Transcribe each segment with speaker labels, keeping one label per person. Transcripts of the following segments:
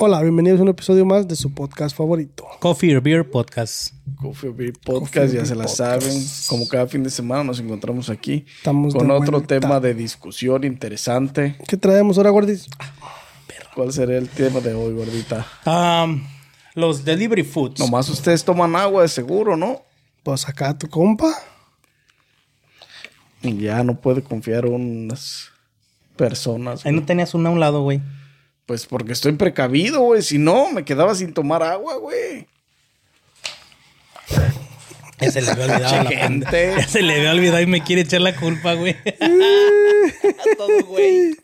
Speaker 1: Hola, bienvenidos a un episodio más de su podcast favorito.
Speaker 2: Coffee or Beer Podcast.
Speaker 3: Coffee or Beer Podcast, ya se la saben. Como cada fin de semana nos encontramos aquí
Speaker 1: Estamos
Speaker 3: con otro
Speaker 1: vuelta.
Speaker 3: tema de discusión interesante.
Speaker 1: ¿Qué traemos ahora, gordis?
Speaker 3: ¿Cuál será el tema de hoy, gordita?
Speaker 2: Um, los delivery foods.
Speaker 3: Nomás ustedes toman agua de seguro, ¿no?
Speaker 1: Pues acá tu compa.
Speaker 3: Y ya no puede confiar en unas personas.
Speaker 2: Ahí no tenías una a un lado, güey.
Speaker 3: Pues porque estoy precavido, güey. Si no, me quedaba sin tomar agua, güey.
Speaker 2: Ya se le había olvidado la
Speaker 3: Gente.
Speaker 2: pende- Ya se le había olvidado y me quiere echar la culpa, güey. A todo, güey.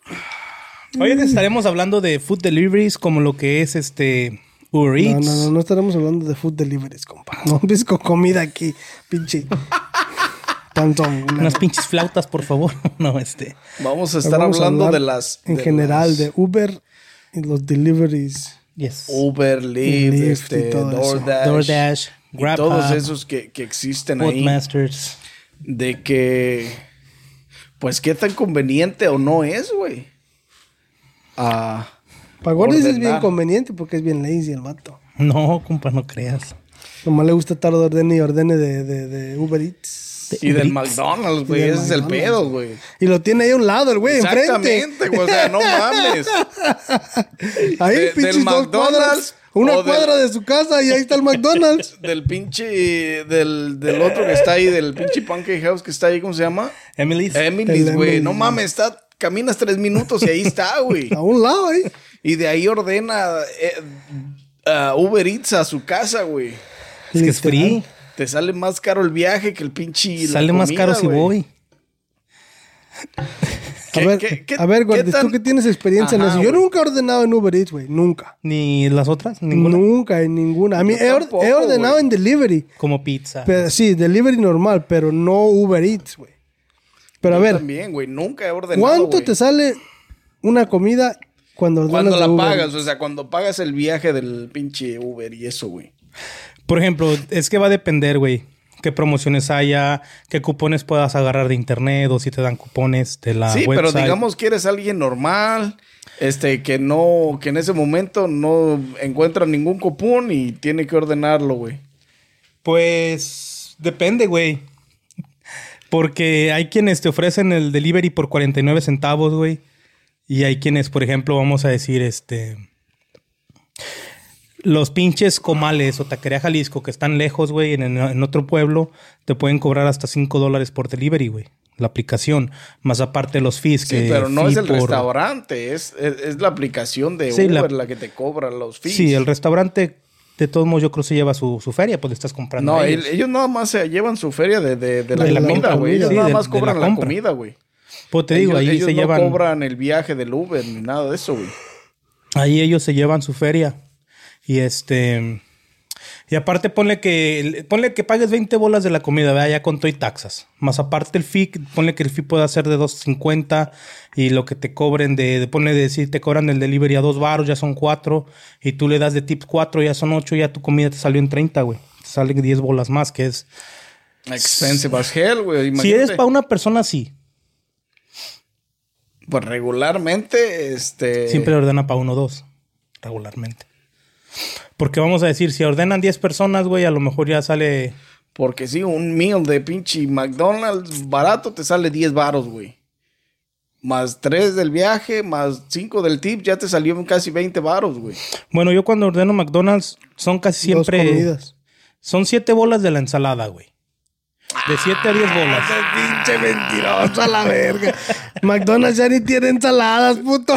Speaker 2: Hoy estaremos hablando de food deliveries como lo que es este Uber
Speaker 1: No,
Speaker 2: Eats.
Speaker 1: no, no, no estaremos hablando de food deliveries, compa. No empieces con comida aquí, pinche. Tantón.
Speaker 2: Unas pinches flautas, por favor. No, este.
Speaker 3: Vamos a estar
Speaker 1: Vamos a
Speaker 3: hablando de las...
Speaker 1: En
Speaker 3: de
Speaker 1: general,
Speaker 3: las
Speaker 1: de Uber los deliveries.
Speaker 2: Yes.
Speaker 3: Uber, Lyft, este. DoorDash.
Speaker 2: DoorDash,
Speaker 3: y
Speaker 2: Grab
Speaker 3: todos
Speaker 2: Hub,
Speaker 3: esos que, que existen ahí. De que, pues, qué tan conveniente o no es, güey. Ah,
Speaker 1: Para gordis es bien conveniente porque es bien lazy el vato.
Speaker 2: No, compa, no creas.
Speaker 1: Nomás le gusta estar de ordene y ordene de, de, de Uber Eats.
Speaker 3: Y del
Speaker 2: Uber Eats.
Speaker 3: McDonald's, güey.
Speaker 1: Del
Speaker 3: Ese es el pedo, güey.
Speaker 1: Y lo tiene ahí a un lado el güey, enfrente.
Speaker 3: Exactamente, güey. O sea, no mames.
Speaker 1: Ahí,
Speaker 3: De-
Speaker 1: pinches
Speaker 3: del
Speaker 1: dos
Speaker 3: McDonald's
Speaker 1: cuadras. Una
Speaker 3: o del-
Speaker 1: cuadra de su casa y ahí está el McDonald's.
Speaker 3: Del pinche, del, del otro que está ahí, del pinche Pancake House que está ahí, ¿cómo se llama?
Speaker 2: Emily's.
Speaker 3: Emily's, güey. No mames, está, caminas tres minutos y ahí está, güey.
Speaker 1: A un lado ahí.
Speaker 3: Y de ahí ordena eh, ah, Uber Eats a su casa, güey.
Speaker 2: es que es free.
Speaker 3: Te sale más caro el viaje que el pinche.
Speaker 2: Sale más caro si voy.
Speaker 1: A
Speaker 3: ¿Qué-
Speaker 1: ver,
Speaker 3: qué- qué-
Speaker 1: a ver,
Speaker 3: tan-
Speaker 1: tú que tienes experiencia en
Speaker 3: Ajá,
Speaker 1: eso. Yo nunca he ordenado en Uber Eats, güey. Nunca.
Speaker 2: Ni las otras, ninguna.
Speaker 1: Nunca, en ninguna. A mí he, or-
Speaker 3: tampoco,
Speaker 1: he ordenado en delivery.
Speaker 2: Como pizza.
Speaker 1: Pero, sí, delivery normal, pero no Uber Eats, güey. Pero a ver,
Speaker 3: También, güey. Nunca he ordenado.
Speaker 1: ¿cuánto te sale una comida cuando ordenas
Speaker 3: Cuando la
Speaker 1: Uber
Speaker 3: pagas, o sea, cuando pagas el viaje del pinche Uber y eso, güey.
Speaker 2: Por ejemplo, es que va a depender, güey. Qué promociones haya, qué cupones puedas agarrar de internet o si te dan cupones de la
Speaker 3: sí,
Speaker 2: website.
Speaker 3: pero digamos que eres alguien normal, este, que no, que en ese momento no encuentra ningún cupón y tiene que ordenarlo, güey.
Speaker 2: Pues depende, güey. Porque hay quienes te ofrecen el delivery por 49 centavos, güey. Y hay quienes, por ejemplo, vamos a decir, este... Los pinches comales o taquería Jalisco que están lejos, güey, en, en otro pueblo, te pueden cobrar hasta 5 dólares por delivery, güey. La aplicación. Más aparte los fees
Speaker 3: Sí,
Speaker 2: que...
Speaker 3: pero no
Speaker 2: fee
Speaker 3: es el
Speaker 2: por-
Speaker 3: restaurante, es, es, es la aplicación de
Speaker 2: Sí,
Speaker 3: Uber la... que te cobra los fees.
Speaker 2: Sí, el restaurante, de todos modos, yo creo se lleva su, su feria, pues le estás comprando.
Speaker 3: No,
Speaker 2: a ellos.
Speaker 3: ellos nada más se llevan su feria de, de, de la
Speaker 1: De
Speaker 3: comida, güey. Ellos
Speaker 2: sí,
Speaker 3: nada más
Speaker 2: la
Speaker 3: cobran la, comida, güey.
Speaker 2: Pues te digo,
Speaker 3: ellos,
Speaker 2: ahí
Speaker 3: ellos
Speaker 2: se
Speaker 3: no
Speaker 2: llevan.
Speaker 3: cobran el viaje del Uber ni nada de eso, güey.
Speaker 2: Ahí ellos se llevan su feria. Y este. Y aparte ponle que ponle que pagues 20 bolas de la comida, ¿verdad? ya con todo y taxas. Más aparte el fee, ponle que el fee pueda ser de 2.50 y lo que te cobren de, de ponle de si te cobran el delivery a 2 baros, ya son 4 y tú le das de tips 4, ya son 8, ya tu comida te salió en 30, güey. Te salen 10 bolas más, que es
Speaker 3: Expensive as hell, güey.
Speaker 2: Si eres para una persona sí,
Speaker 3: Pues regularmente, este...
Speaker 2: siempre ordena para uno o dos, regularmente. Porque vamos a decir, si ordenan 10 personas, güey, a lo mejor ya sale
Speaker 3: Porque sí, un meal de pinche McDonald's barato te sale 10 varos, güey. Más 3 del viaje, más 5 del tip, ya te salió casi 20 varos, güey.
Speaker 2: Bueno, yo cuando ordeno McDonald's son casi
Speaker 1: Dos
Speaker 2: siempre.
Speaker 1: comidas.
Speaker 2: Son siete bolas de la ensalada, güey. De 7 a 10 bolas.
Speaker 1: Pinche mentiroso a la verga. McDonald's ya ni tiene ensaladas, puto.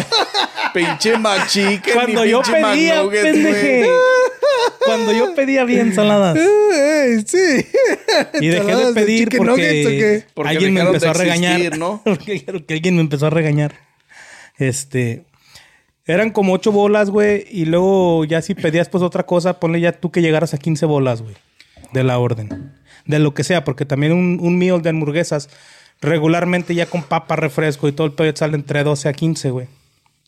Speaker 3: Pinche McChicken
Speaker 2: Cuando yo
Speaker 3: pinche
Speaker 2: pedía, pendeje.
Speaker 3: güey.
Speaker 2: Cuando yo pedía bien ensaladas.
Speaker 1: Ey, sí.
Speaker 2: Y dejé de
Speaker 1: ¿Ensaladas de
Speaker 2: pedir porque, alguien me empezó a regañar.
Speaker 3: existir, ¿no?
Speaker 2: Porque que alguien me empezó a regañar. Este. Eran como 8 bolas, güey. Y luego ya si pedías pues otra cosa, ponle ya tú que llegaras a 15 bolas, güey. De la orden. De lo que sea, porque también un, un meal de hamburguesas regularmente ya con papa, refresco y todo el pedo sale entre 12 a 15, güey.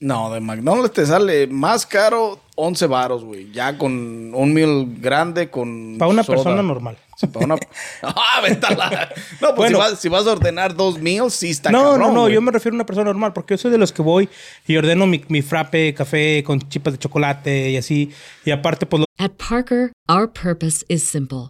Speaker 3: No, de McDonald's te sale más caro 11 varos, güey. Ya con un meal grande, con
Speaker 2: Para una
Speaker 3: soda.
Speaker 2: persona normal.
Speaker 3: Sí, para una... ¡Ah, véntala! No, pues
Speaker 2: Bueno.
Speaker 3: si, vas, si vas a ordenar dos meals, sí está
Speaker 2: No,
Speaker 3: cabrón,
Speaker 2: no, no,
Speaker 3: güey.
Speaker 2: yo me refiero a una persona normal, porque yo soy de los que voy y ordeno mi, mi frappe, café con chipas de chocolate y así. Y aparte, pues
Speaker 4: At Parker, our purpose is simple.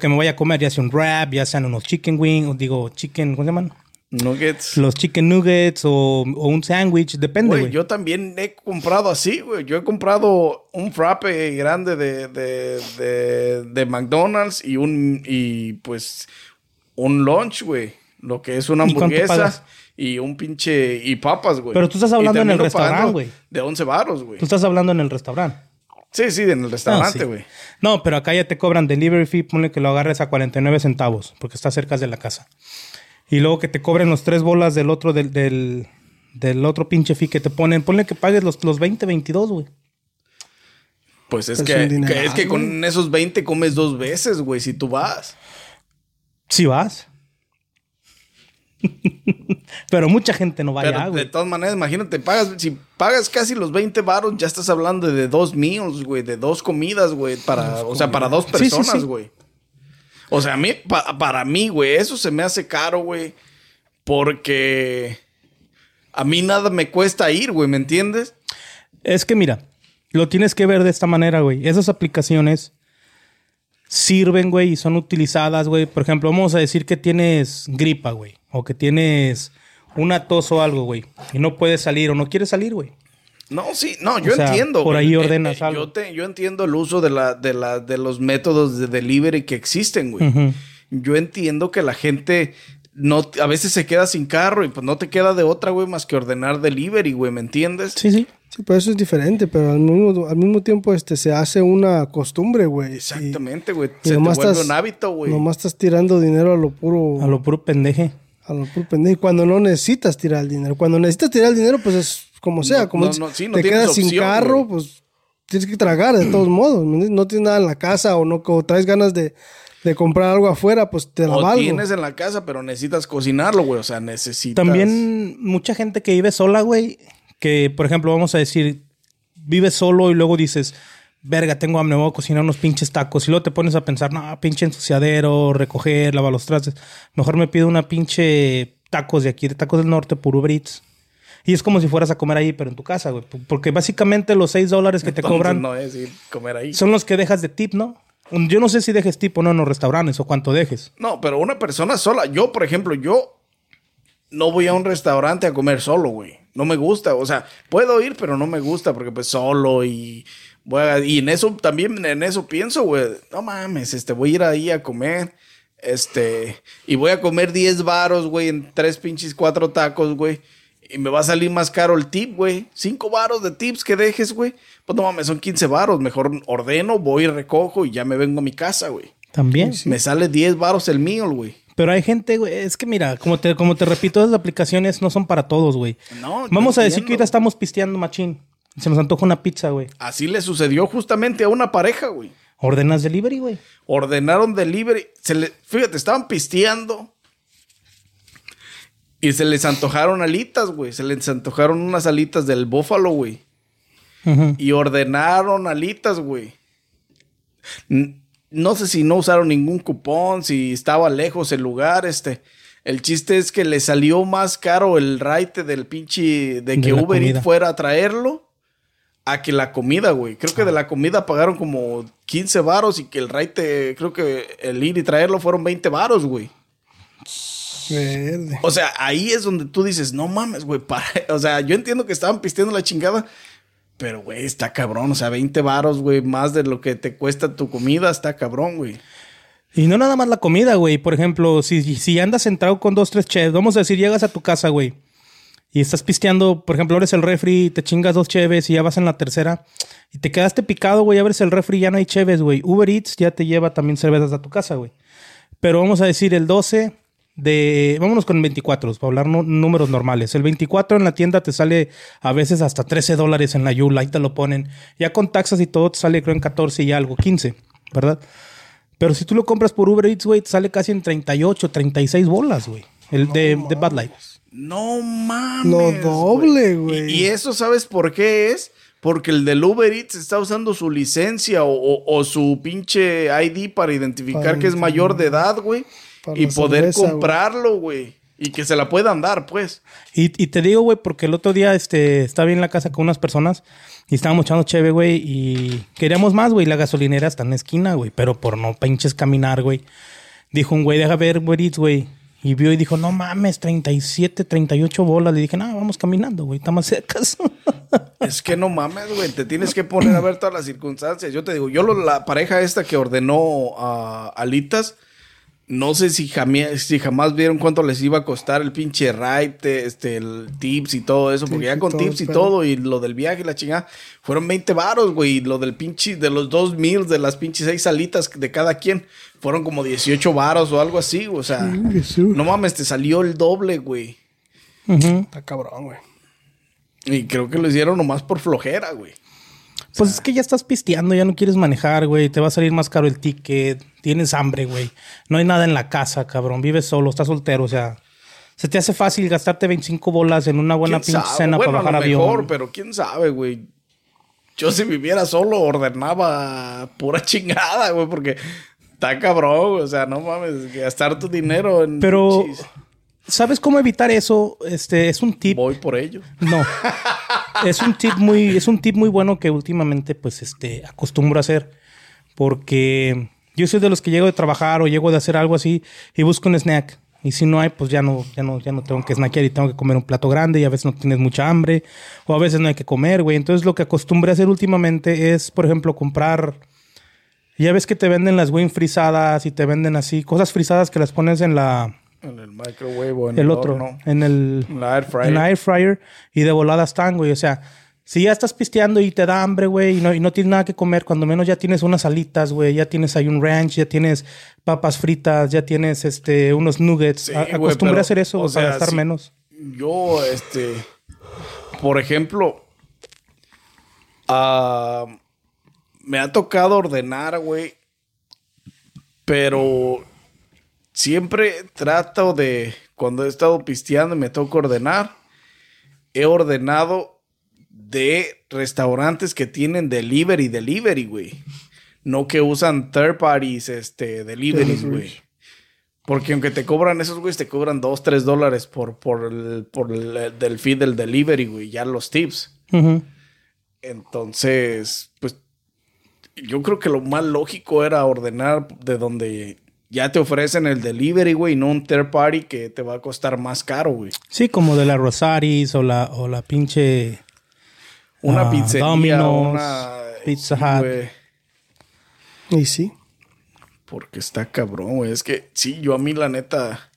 Speaker 2: Que me vaya a comer, ya sea un wrap, ya sean unos chicken wings, o digo, chicken, ¿cómo se llaman?
Speaker 3: Nuggets.
Speaker 2: Los chicken nuggets o, o un sándwich, depende,
Speaker 3: Güey, yo también he comprado así, güey. Yo he comprado un frappe grande de, de, de, de McDonald's y un, y pues, un lunch, güey. Lo que es una
Speaker 2: ¿Y cuánto
Speaker 3: hamburguesa y un pinche, y papas, güey.
Speaker 2: Pero tú estás hablando en el restaurante, güey.
Speaker 3: De 11 baros, güey.
Speaker 2: Tú estás hablando en el restaurante.
Speaker 3: Sí, sí, en el restaurante, güey.
Speaker 2: No, pero acá ya te cobran delivery fee, ponle que lo agarres a 49 centavos, porque está cerca de la casa. Y luego que te cobren los tres bolas del otro, del, del, del otro pinche fee que te ponen, ponle que pagues los, los 20, 22, güey.
Speaker 3: Pues es
Speaker 1: Es
Speaker 3: que, que es que con esos 20 comes dos veces, güey, si tú vas.
Speaker 2: Sí vas. pero mucha gente no va
Speaker 3: Pero
Speaker 2: allá,
Speaker 3: de
Speaker 2: güey.
Speaker 3: todas maneras, imagínate, pagas, si pagas casi los 20 baros, ya estás hablando de dos meals, güey, de dos comidas, güey, para, o sea, para dos
Speaker 2: Sí, sí,
Speaker 3: personas,
Speaker 2: sí.
Speaker 3: güey. O sea, a mí, pa- para mí, güey, eso se me hace caro, güey, porque a mí nada me cuesta ir, güey, ¿me entiendes?
Speaker 2: Es que mira, lo tienes que ver de esta manera, güey. Esas aplicaciones sirven, güey, y son utilizadas, güey. Por ejemplo, vamos a decir que tienes gripa, güey. O que tienes una tos o algo, güey. Y no puedes salir o no quieres salir, güey.
Speaker 3: No, sí, no, yo
Speaker 2: O sea,
Speaker 3: entiendo.
Speaker 2: por
Speaker 3: güey.
Speaker 2: ahí
Speaker 3: Eh,
Speaker 2: ordenas
Speaker 3: eh,
Speaker 2: algo.
Speaker 3: Yo, te- yo entiendo el uso de, la, de, la, de los métodos de delivery que existen, güey. Yo entiendo que la gente no, a veces se queda sin carro y pues no te queda de otra, güey, más que ordenar delivery, güey, ¿me entiendes?
Speaker 2: Sí, sí.
Speaker 1: Sí, pero eso es diferente, pero al mismo, al mismo tiempo este, se hace una costumbre, güey.
Speaker 3: Exactamente, güey. Se te vuelve
Speaker 1: estás-
Speaker 3: un hábito, güey.
Speaker 1: nomás estás tirando dinero a lo puro.
Speaker 2: A lo puro pendeje.
Speaker 1: A lo puro pendejo. Y cuando no necesitas tirar el dinero. Cuando necesitas tirar el dinero, pues es como sea.
Speaker 3: No,
Speaker 1: como
Speaker 3: no, no, sí, no
Speaker 1: te quedas sin carro, pues tienes que tragar de todos modos. No tienes nada en la casa o no o traes ganas de, de comprar algo afuera, pues te la
Speaker 3: O
Speaker 1: valgo.
Speaker 3: tienes en la casa, pero necesitas cocinarlo, güey. O sea, necesitas.
Speaker 2: También mucha gente que vive sola, güey, que por ejemplo, vamos a decir, vive solo y luego dices, verga, tengo hambre, voy a cocinar unos pinches tacos. Y luego te pones a pensar, no, pinche ensuciadero, recoger, lavar los trastes. Mejor me pido una pinche tacos de aquí, de tacos del norte, por Uber Eats. Y es como si fueras a comer ahí, pero en tu casa, güey. Porque básicamente los 6 dólares que te cobran
Speaker 3: No es ir comer ahí.
Speaker 2: son los que dejas de tip, ¿no? Yo no sé si dejes tip o no en los restaurantes o cuánto dejes.
Speaker 3: No, pero una persona sola. Yo, por ejemplo, yo no voy a un restaurante a comer solo, güey. No me gusta. O sea, puedo ir, pero no me gusta porque pues solo y voy a- y en eso también en eso pienso, güey. No mames, este voy a ir ahí a comer. Este, y voy a comer 10 varos, güey, en tres pinches cuatro tacos, güey. Y me va a salir más caro el tip, güey. Cinco varos de tips que dejes, güey. Pues no mames, son 15 varos. Mejor ordeno, voy recojo y ya me vengo a mi casa, güey.
Speaker 2: También.
Speaker 3: Me sale 10 varos el mío, güey.
Speaker 2: Pero hay gente, güey, es que mira, como te, como te repito, esas aplicaciones no son para todos, güey.
Speaker 3: No,
Speaker 2: Vamos a decir
Speaker 3: entiendo.
Speaker 2: que ahorita estamos pisteando machín. Se nos antoja una pizza, güey.
Speaker 3: Así le sucedió justamente a una pareja, güey.
Speaker 2: Ordenas delivery, güey.
Speaker 3: Ordenaron delivery. Se le, fíjate, estaban pisteando. Y se les antojaron alitas, güey. Se les antojaron unas alitas del búfalo, güey. Y ordenaron alitas, güey. No sé si no usaron ningún cupón, si estaba lejos el lugar, este. El chiste es que le salió más caro el raite del pinche de que
Speaker 2: De
Speaker 3: Uber. Eats fuera a traerlo a que la comida, güey. Creo que de la comida pagaron como 15 varos y que el raite, creo que el ir y traerlo fueron 20 varos, güey.
Speaker 1: Verde.
Speaker 3: O sea, ahí es donde tú dices, no mames, güey. para- O sea, yo entiendo que estaban pisteando la chingada, pero, güey, está cabrón. O sea, 20 varos, güey, más de lo que te cuesta tu comida, está cabrón, güey.
Speaker 2: Y no nada más la comida, güey. Por ejemplo, si, si andas centrado con dos, tres chefs, vamos a decir, llegas a tu casa, güey. Y estás pisteando, por ejemplo, abres el refri, te chingas dos cheves y ya vas en la tercera y te quedaste picado, güey, abres el refri y ya no hay cheves, güey. Uber Eats ya te lleva también cervezas a tu casa, güey. Pero vamos a decir el 12 de... Vámonos con el 24, para hablar números normales. El 24 en la tienda te sale a veces hasta 13 dólares en la Yula, ahí te lo ponen. Ya con taxas y todo te sale creo en 14 y algo, 15, ¿verdad? Pero si tú lo compras por Uber Eats, güey, te sale casi en 38, 36 bolas, güey. El de, de Bad Light.
Speaker 3: No mames.
Speaker 1: Lo doble, güey.
Speaker 3: Y, y eso, ¿sabes por qué es? Porque el del Uber Eats está usando su licencia o, o- o su pinche ID para identificar
Speaker 1: Para
Speaker 3: que es mayor de edad, güey. Y poder
Speaker 1: cerveza,
Speaker 3: comprarlo, güey. Y que se la puedan dar, pues.
Speaker 2: Y, y te digo, güey, porque el otro día este, estaba en la casa con unas personas y estábamos echando cheve, güey, y queríamos más, güey. La gasolinera está en la esquina, güey, pero por no pinches caminar, güey. Dijo un güey, deja ver, güey, güey. Y vio y dijo, no mames, 37, 38 bolas. Le dije, no, vamos caminando, güey, está más cerca.
Speaker 3: Es que no mames, güey. Te tienes que poner a ver todas las circunstancias. Yo te digo, yo lo- la pareja esta que ordenó a alitas, no sé si jamás, si jamás vieron cuánto les iba a costar el pinche ride, este, el tips y todo eso. Porque
Speaker 1: Tips
Speaker 3: ya
Speaker 1: y
Speaker 3: con
Speaker 1: todo,
Speaker 3: tips y
Speaker 1: pero-
Speaker 3: todo y lo del viaje y la chingada, fueron 20 varos, güey. Y lo del pinche, de los dos meals, de las pinches seis alitas de cada quien, fueron como 18 varos o algo así. O sea, no mames, te salió el doble, güey.
Speaker 1: Está cabrón, güey.
Speaker 3: Y creo que lo hicieron nomás por flojera, güey.
Speaker 2: Pues es que ya estás pisteando, ya no quieres manejar, güey. Te va a salir más caro el ticket. Tienes hambre, güey. No hay nada en la casa, cabrón. Vives solo, estás soltero, o sea. Se te hace fácil gastarte 25 bolas en una buena
Speaker 3: ¿Quién
Speaker 2: pinche cena
Speaker 3: Bueno,
Speaker 2: para bajar
Speaker 3: a lo
Speaker 2: avión.
Speaker 3: mejor, pero quién sabe, güey. Yo si viviera solo ordenaba pura chingada, güey, porque está cabrón, o sea, no mames, gastar tu dinero en
Speaker 2: Pero, ¿sabes cómo evitar eso? Este es un tip.
Speaker 3: voy por ello.
Speaker 2: No. es un tip muy, es un tip muy bueno que últimamente, pues, este, acostumbro a hacer. Porque yo soy de los que llego de trabajar o llego de hacer algo así y busco un snack. Y si no hay, pues ya no, ya no, ya no tengo que snackear y tengo que comer un plato grande y a veces no tienes mucha hambre o a veces no hay que comer, güey. Entonces lo que acostumbré a hacer últimamente es, por ejemplo, comprar. Ya ves que te venden las wing frisadas y te venden así, cosas frisadas que las pones en la,
Speaker 3: En el microwave o en
Speaker 2: el
Speaker 3: el,
Speaker 2: otro,
Speaker 3: horno.
Speaker 2: en el,
Speaker 3: En la air fryer.
Speaker 2: en la air fryer y de volada están, güey. O sea, si ya estás pisteando y te da hambre, güey, y no, y no tienes nada que comer, cuando menos ya tienes unas alitas, güey, ya tienes ahí un ranch, ya tienes papas fritas, ya tienes este unos nuggets.
Speaker 3: Sí, güey,
Speaker 2: Acostumbré
Speaker 3: pero,
Speaker 2: a hacer eso,
Speaker 3: o
Speaker 2: para
Speaker 3: sea,
Speaker 2: gastar menos.
Speaker 3: Yo, este, por ejemplo, ah, me ha tocado ordenar, güey, pero siempre trato de, cuando he estado pisteando y me toca ordenar, he ordenado de restaurantes que tienen delivery, delivery, güey. No que usan third parties, este, deliveries, güey. Porque aunque te cobran esos, güey, te cobran 2, 3 dólares por, por el, por el del feed del delivery, güey, ya los tips. Entonces, pues, yo creo que lo más lógico era ordenar de donde ya te ofrecen el delivery, güey, no un third party que te va a costar más caro, güey.
Speaker 2: Sí, como de la Rosaris o la, o la pinche
Speaker 3: Una
Speaker 2: Ah,
Speaker 3: pizzería,
Speaker 2: Domino's,
Speaker 3: una...
Speaker 2: Pizza Hut.
Speaker 3: güey.
Speaker 1: Y sí.
Speaker 3: Porque está cabrón, güey. Es que sí, yo a mí la neta,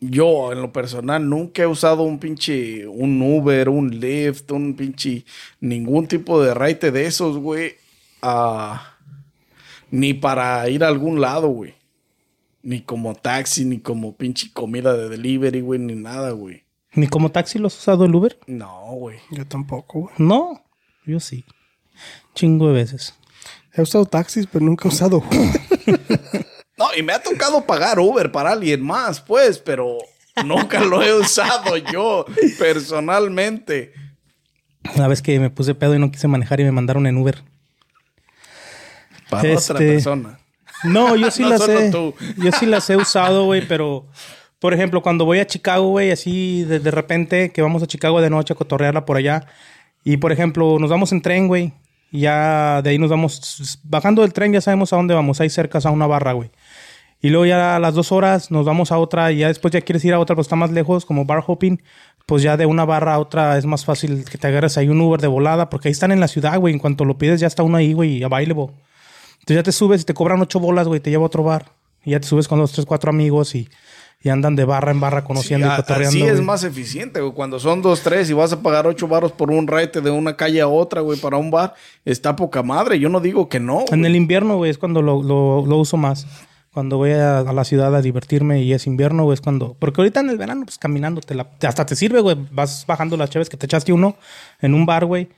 Speaker 3: yo en lo personal nunca he usado un pinche, un Uber, un Lyft, un pinche, ningún tipo de raite de esos, güey. ah, ni para ir a algún lado, güey. Ni como taxi, ni como pinche comida de delivery, güey, ni nada, güey.
Speaker 2: ¿Ni como taxi lo has usado el Uber?
Speaker 3: No, güey.
Speaker 1: Yo tampoco, güey.
Speaker 2: No, yo sí. Chingo de veces.
Speaker 1: He usado taxis, pero nunca he usado Uber.
Speaker 3: No, y me ha tocado pagar Uber para alguien más, pues, pero nunca lo he usado yo personalmente.
Speaker 2: Una vez que me puse pedo y no quise manejar y me mandaron en Uber.
Speaker 3: Para otra
Speaker 2: Este,
Speaker 3: persona.
Speaker 2: No, yo sí
Speaker 3: No
Speaker 2: las he.
Speaker 3: tú.
Speaker 2: Yo sí las he usado, güey, pero. Por ejemplo, cuando voy a Chicago, güey, así de, de repente que vamos a Chicago de noche a cotorrearla por allá. Y por ejemplo, nos vamos en tren, güey. Y ya de ahí nos vamos. Bajando del tren, ya sabemos a dónde vamos. Ahí cerca a una barra, güey. Y luego ya a las dos horas nos vamos a otra. Y ya después ya quieres ir a otra, pues está más lejos, como bar hopping. Pues ya de una barra a otra es más fácil que te agarres ahí un Uber de volada. Porque ahí están en la ciudad, güey. En cuanto lo pides, ya está uno ahí, güey, available. Entonces ya te subes y te cobran ocho bolas, güey, te lleva a otro bar. Y ya te subes con los tres, cuatro amigos y y andan de barra en barra conociendo
Speaker 3: Sí,
Speaker 2: y cotorreando.
Speaker 3: así es
Speaker 2: güey.
Speaker 3: más eficiente, güey. Cuando son dos, tres y vas a pagar ocho baros por un raite de una calle a otra, güey, para un bar, está poca madre. Yo no digo que no.
Speaker 2: En
Speaker 3: güey.
Speaker 2: el invierno, güey, es cuando lo, lo- lo uso más. Cuando voy a, a la ciudad a divertirme y es invierno, güey, es cuando... Porque ahorita en el verano, pues caminando, te la- hasta te sirve, güey. Vas bajando las cheves que te echaste uno en un bar, güey.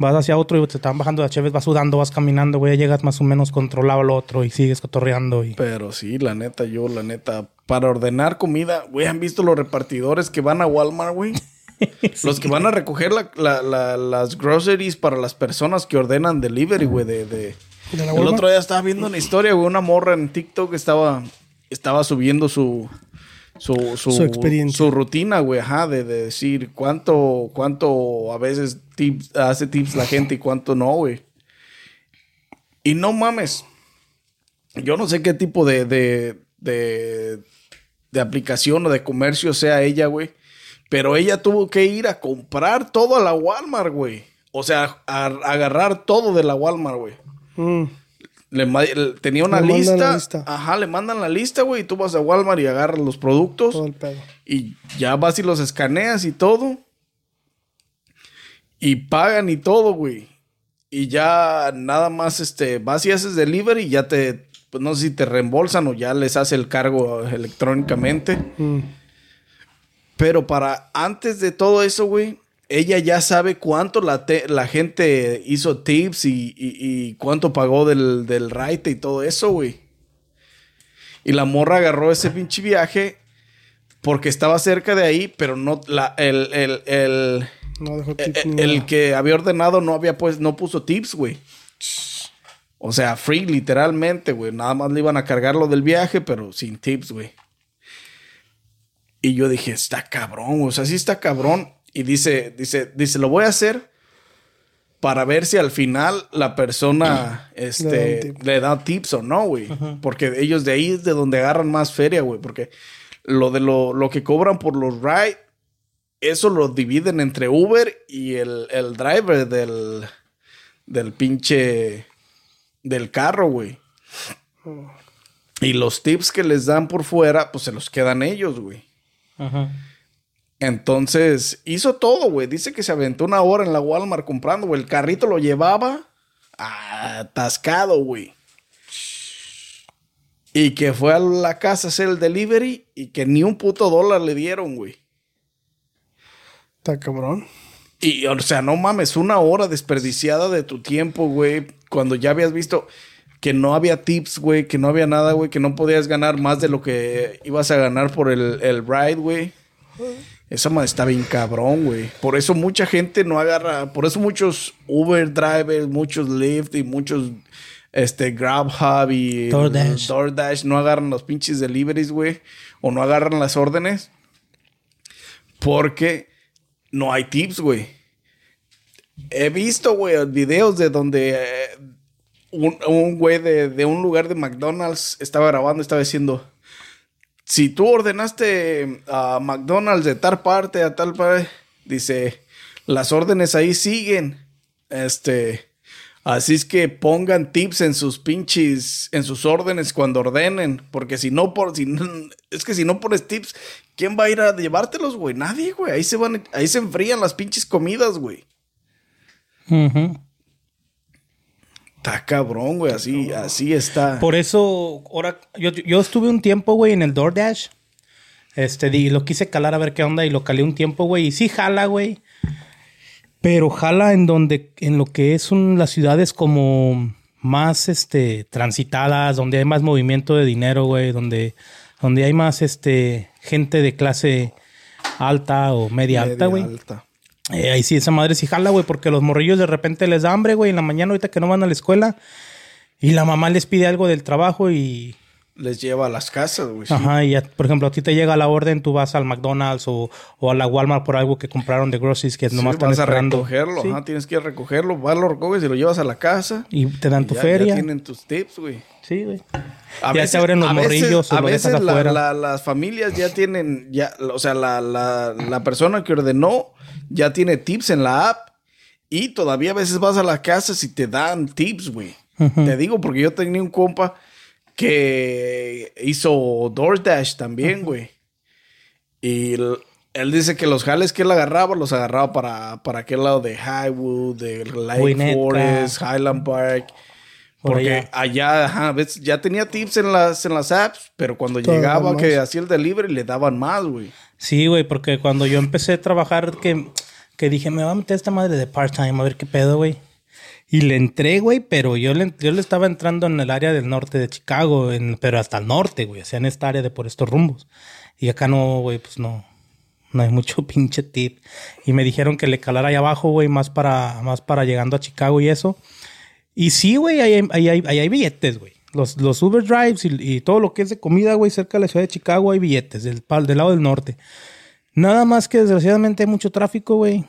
Speaker 2: Vas hacia otro y te están bajando las cheves, vas sudando, vas caminando, güey. Llegas más o menos controlado al otro y sigues cotorreando. Y...
Speaker 3: Pero sí, la neta, yo, la neta, para ordenar comida, güey, ¿han visto los repartidores que van a Walmart, güey? Los que van a recoger la- la- la- las groceries para las personas que ordenan delivery, güey, de... de-
Speaker 1: ¿De la
Speaker 3: El otro día estaba viendo una historia, güey, una morra en TikTok estaba, estaba subiendo su... Su, su,
Speaker 1: Su experiencia.
Speaker 3: su rutina, güey, ajá, de, de decir cuánto, cuánto a veces tips, hace tips la gente y cuánto no, güey. Y no mames, yo no sé qué tipo de, de, de, de aplicación o de comercio sea ella, güey. Pero ella tuvo que ir a comprar todo a la Walmart, güey. O sea, a, a agarrar todo de la Walmart, güey.
Speaker 1: Mm.
Speaker 3: Le ma- le- tenía una
Speaker 1: Le
Speaker 3: lista,
Speaker 1: lista.
Speaker 3: Ajá, le mandan la lista, güey. Y tú vas a Walmart y agarras los productos.
Speaker 1: Todo el pedo.
Speaker 3: Y ya vas y los escaneas y todo. Y pagan y todo, güey. Y ya nada más, este, vas y haces delivery y ya te, pues no sé si te reembolsan o ya les hace el cargo electrónicamente.
Speaker 1: Mm.
Speaker 3: Pero para antes de todo eso, güey, ella ya sabe cuánto la, te- la gente hizo tips y, y- y cuánto pagó del, del raite y todo eso, güey. Y la morra agarró ese pinche viaje porque estaba cerca de ahí, pero no, la, el, el, el,
Speaker 1: No dejó
Speaker 3: el,
Speaker 1: tips
Speaker 3: el que había ordenado no había pues, no puso tips, güey. O sea, free, literalmente, güey. Nada más le iban a cargar lo del viaje, pero sin tips, güey. Y yo dije, está cabrón, o sea, sí está cabrón. Y dice, dice, dice, lo voy a hacer para ver si al final la persona
Speaker 1: Le da
Speaker 3: este, le da tips o no, güey. Porque ellos de ahí es de donde agarran más feria, güey. Porque lo de lo, lo que cobran por los ride, eso lo dividen entre Uber y el, el driver del, del pinche, del carro, güey. Y los tips que les dan por fuera, pues se los quedan ellos, güey.
Speaker 2: Ajá.
Speaker 3: Entonces, hizo todo, güey. Dice que se aventó una hora en la Walmart comprando, güey. El carrito lo llevaba atascado, güey. Y que fue a la casa a hacer el delivery y que ni un puto dólar le dieron, güey.
Speaker 1: Está cabrón.
Speaker 3: Y, o sea, no mames, una hora desperdiciada de tu tiempo, güey. Cuando ya habías visto que no había tips, güey, que no había nada, güey, que no podías ganar más de lo que ibas a ganar por el, el ride, güey. Esa madre está bien cabrón, güey. Por eso mucha gente no agarra, por eso muchos Uber drivers, muchos Lyft y muchos este GrabHub y
Speaker 2: DoorDash.
Speaker 3: DoorDash no agarran los pinches deliveries, güey, o no agarran las órdenes porque no hay tips, güey. He visto, güey, videos de donde eh, un, un güey de, de un lugar de McDonald's estaba grabando, estaba diciendo, si tú ordenaste a McDonald's de tal parte a tal parte, dice, las órdenes ahí siguen. Este, así es que pongan tips en sus pinches, en sus órdenes cuando ordenen, porque si no por, si es que si no pones tips, ¿quién va a ir a llevártelos, güey? Nadie, güey. Ahí se van, ahí se enfrían las pinches comidas, güey.
Speaker 2: Ujú.
Speaker 3: Está cabrón, güey. Así, así está.
Speaker 2: Por eso, ahora, yo, yo estuve un tiempo, güey, en el DoorDash. Este, y lo quise calar a ver qué onda y lo calé un tiempo, güey. Y sí jala, güey. Pero jala en donde, en lo que es un- las ciudades como más, este, transitadas, donde hay más movimiento de dinero, güey. Donde, donde hay más, este, gente de clase alta o media, alta, güey.
Speaker 3: alta.
Speaker 2: Eh, ahí sí, esa madre sí jala, güey, porque los morrillos de repente les da hambre, güey, en la mañana ahorita que no van a la escuela. Y la mamá les pide algo del trabajo y...
Speaker 3: Les lleva a las casas, güey. sí.
Speaker 2: Ajá, y ya, por ejemplo, a ti te llega la orden, tú vas al McDonald's o, o a la Walmart por algo que compraron de groceries que
Speaker 3: Sí,
Speaker 2: nomás están
Speaker 3: vas a recogerlo,
Speaker 2: Sí.
Speaker 3: ajá, tienes que ir a recogerlo, vas, lo recoges y lo llevas a la casa.
Speaker 2: Y te dan tu
Speaker 3: y ya-
Speaker 2: feria.
Speaker 3: Ya tienen tus tips, güey.
Speaker 2: Sí, güey.
Speaker 3: A
Speaker 2: Ya te abren los
Speaker 3: a
Speaker 2: morrillos o
Speaker 3: a
Speaker 2: lo
Speaker 3: veces la- las familias ya tienen, ya, o sea, la, la- la persona que ordenó ya tiene tips en la app y todavía a veces vas a la casa y te dan tips, güey. Te digo porque yo tenía un compa que hizo DoorDash también, güey. Y él dice que los jales que él agarraba, los agarraba para, para aquel lado de Highwood, de Lake
Speaker 2: Winnetka.
Speaker 3: Forest, Highland Park.
Speaker 2: Por
Speaker 3: Porque allá, ajá, ves, ya tenía tips en las, en las apps, pero cuando
Speaker 1: Todo
Speaker 3: llegaba que hacía el delivery le daban más, güey.
Speaker 2: Sí, güey, porque cuando yo empecé a trabajar, que, que dije, me voy a meter esta madre de part-time, a ver qué pedo, güey. Y le entré, güey, pero yo le, yo le estaba entrando en el área del norte de Chicago, en- pero hasta el norte, güey, o sea, en esta área de por estos rumbos. Y acá no, güey, pues no, no hay mucho pinche tip. Y me dijeron que le calara ahí abajo, güey, más para, más para llegando a Chicago y eso. Y sí, güey, ahí, ahí hay, ahí hay billetes, güey. Los, los Uber Drives y, y todo lo que es de comida, güey, cerca de la ciudad de Chicago hay billetes, del, del lado del norte. Nada más que desgraciadamente hay mucho tráfico, güey.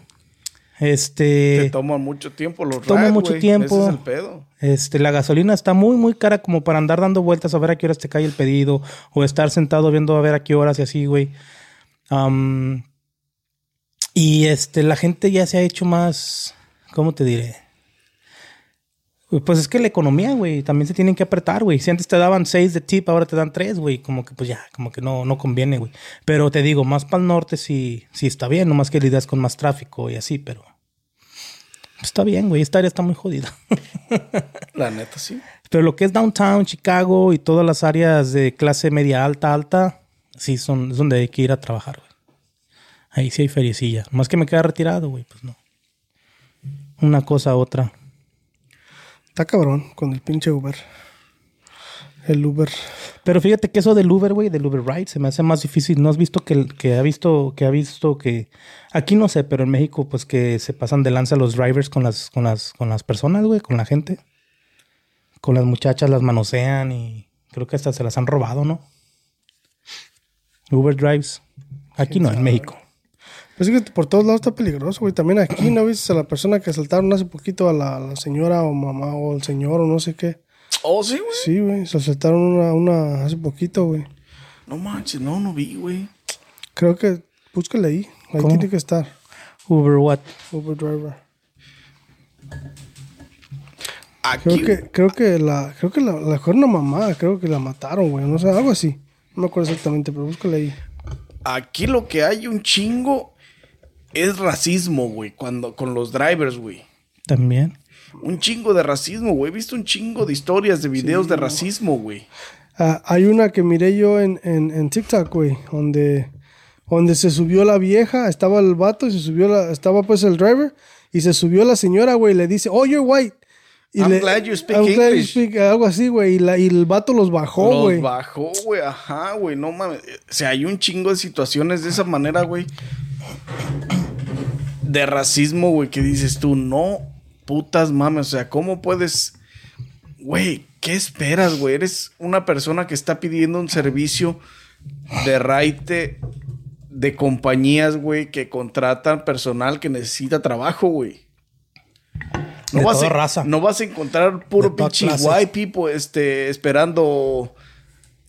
Speaker 3: Te
Speaker 2: Este,
Speaker 3: toman mucho tiempo los
Speaker 2: toma mucho tiempo.
Speaker 3: Ese es el pedo.
Speaker 2: este, la gasolina está muy, muy cara como para andar dando vueltas a ver a qué horas te cae el pedido o estar sentado viendo a ver a qué horas y así, güey. Am, y este, la gente ya se ha hecho más, ¿cómo te diré? Pues es que la economía, güey, también se tienen que apretar, güey. Si antes te daban seis de tip, ahora te dan tres, güey. Como que pues ya, como que no, no conviene, güey. Pero te digo, más para el norte sí, sí está bien, nomás que lidias con más tráfico y así, pero está bien, güey. Esta área está muy jodida.
Speaker 3: La neta, sí.
Speaker 2: Pero lo que es downtown, Chicago y todas las áreas de clase media alta, alta, sí son, es donde hay que ir a trabajar, güey. Ahí sí hay feriecilla. Más que me queda retirado, güey, pues no. Una cosa a otra.
Speaker 1: Está cabrón con el pinche Uber. El Uber.
Speaker 2: Pero fíjate que eso del Uber, güey, del Uber Ride, se me hace más difícil. ¿No has visto que, que ha visto que ha visto que aquí no sé, pero en México pues que se pasan de lanza los drivers con las con las con las personas, güey, con la gente. Con las muchachas las manosean y creo que hasta se las han robado, ¿no? Uber Drives. Aquí no, en México.
Speaker 1: Pues es que por todos lados está peligroso, güey. También aquí, ¿no viste a la persona que asaltaron hace poquito a la, la señora o mamá o el señor o no sé qué?
Speaker 3: Oh, sí, güey.
Speaker 1: Sí, güey. Se asaltaron una, una hace poquito, güey.
Speaker 3: No manches, no, no vi, güey.
Speaker 1: Creo que... Búscale ahí. Ahí
Speaker 2: ¿Cómo?
Speaker 1: tiene que estar.
Speaker 2: Uber what?
Speaker 1: Uber driver.
Speaker 3: Aquí,
Speaker 1: Creo que, creo que la... Creo que la, la fue una mamá. Creo que la mataron, güey. No sé, algo así. No me acuerdo exactamente, pero búscale ahí.
Speaker 3: aquí lo que hay un chingo es racismo, güey, cuando con los drivers, güey.
Speaker 2: También.
Speaker 3: Un chingo de racismo, güey. He visto un chingo de historias, de videos de racismo, güey.
Speaker 1: Ah, hay una que miré yo en, en, en TikTok, güey, donde, donde se subió la vieja, estaba el vato y se subió la, estaba pues el driver y se subió la señora, güey, y le dice, oh, you're white. Y
Speaker 3: I'm
Speaker 1: le-
Speaker 3: glad you speak
Speaker 1: I'm glad you speak- algo así, güey, y, la- y el vato los bajó,
Speaker 3: Los
Speaker 1: güey.
Speaker 3: bajó, güey. Ajá, güey. No mames. O sea, hay un chingo de situaciones de esa manera, güey. De racismo, güey, que dices tú, no putas mames. O sea, ¿cómo puedes. Güey, ¿qué esperas, güey? Eres una persona que está pidiendo un servicio de raite de compañías, güey, que contratan personal que necesita trabajo, güey.
Speaker 2: De
Speaker 3: vas
Speaker 2: toda
Speaker 3: a,
Speaker 2: raza.
Speaker 3: no vas a encontrar puro pinche white people este, esperando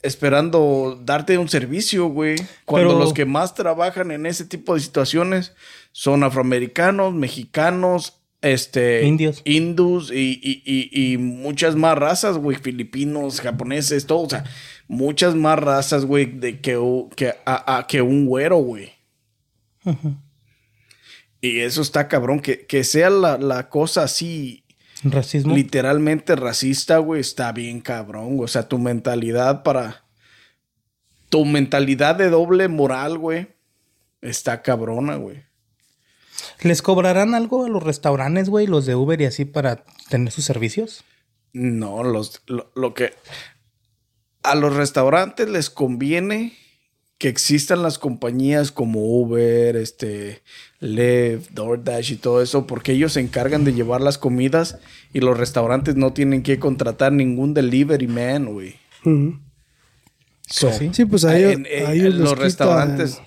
Speaker 3: esperando darte un servicio, güey. Cuando
Speaker 2: Pero-
Speaker 3: los que más trabajan en ese tipo de situaciones son afroamericanos, mexicanos, este,
Speaker 2: Indios.
Speaker 3: hindús y, y- y- y muchas más razas, güey, filipinos, japoneses, todo, o sea, muchas más razas, güey, de que, que, a- a- que un güero, güey. Y eso está cabrón, que, que sea la, la cosa así
Speaker 2: Racismo.
Speaker 3: literalmente racista, güey, está bien cabrón. O sea, tu mentalidad para... Tu mentalidad de doble moral, güey, está cabrona, güey.
Speaker 2: ¿Les cobrarán algo a los restaurantes, güey, los de Uber y así para tener sus servicios?
Speaker 3: No, los, lo, lo que... A los restaurantes les conviene que existan las compañías como Uber, este, Lyft, DoorDash y todo eso, porque ellos se encargan de llevar las comidas y los restaurantes no tienen que contratar ningún delivery man, güey. So,
Speaker 2: sí.
Speaker 1: Sí, pues a ellos,
Speaker 3: en- en-
Speaker 1: a ellos
Speaker 3: en
Speaker 1: les
Speaker 3: los restaurantes...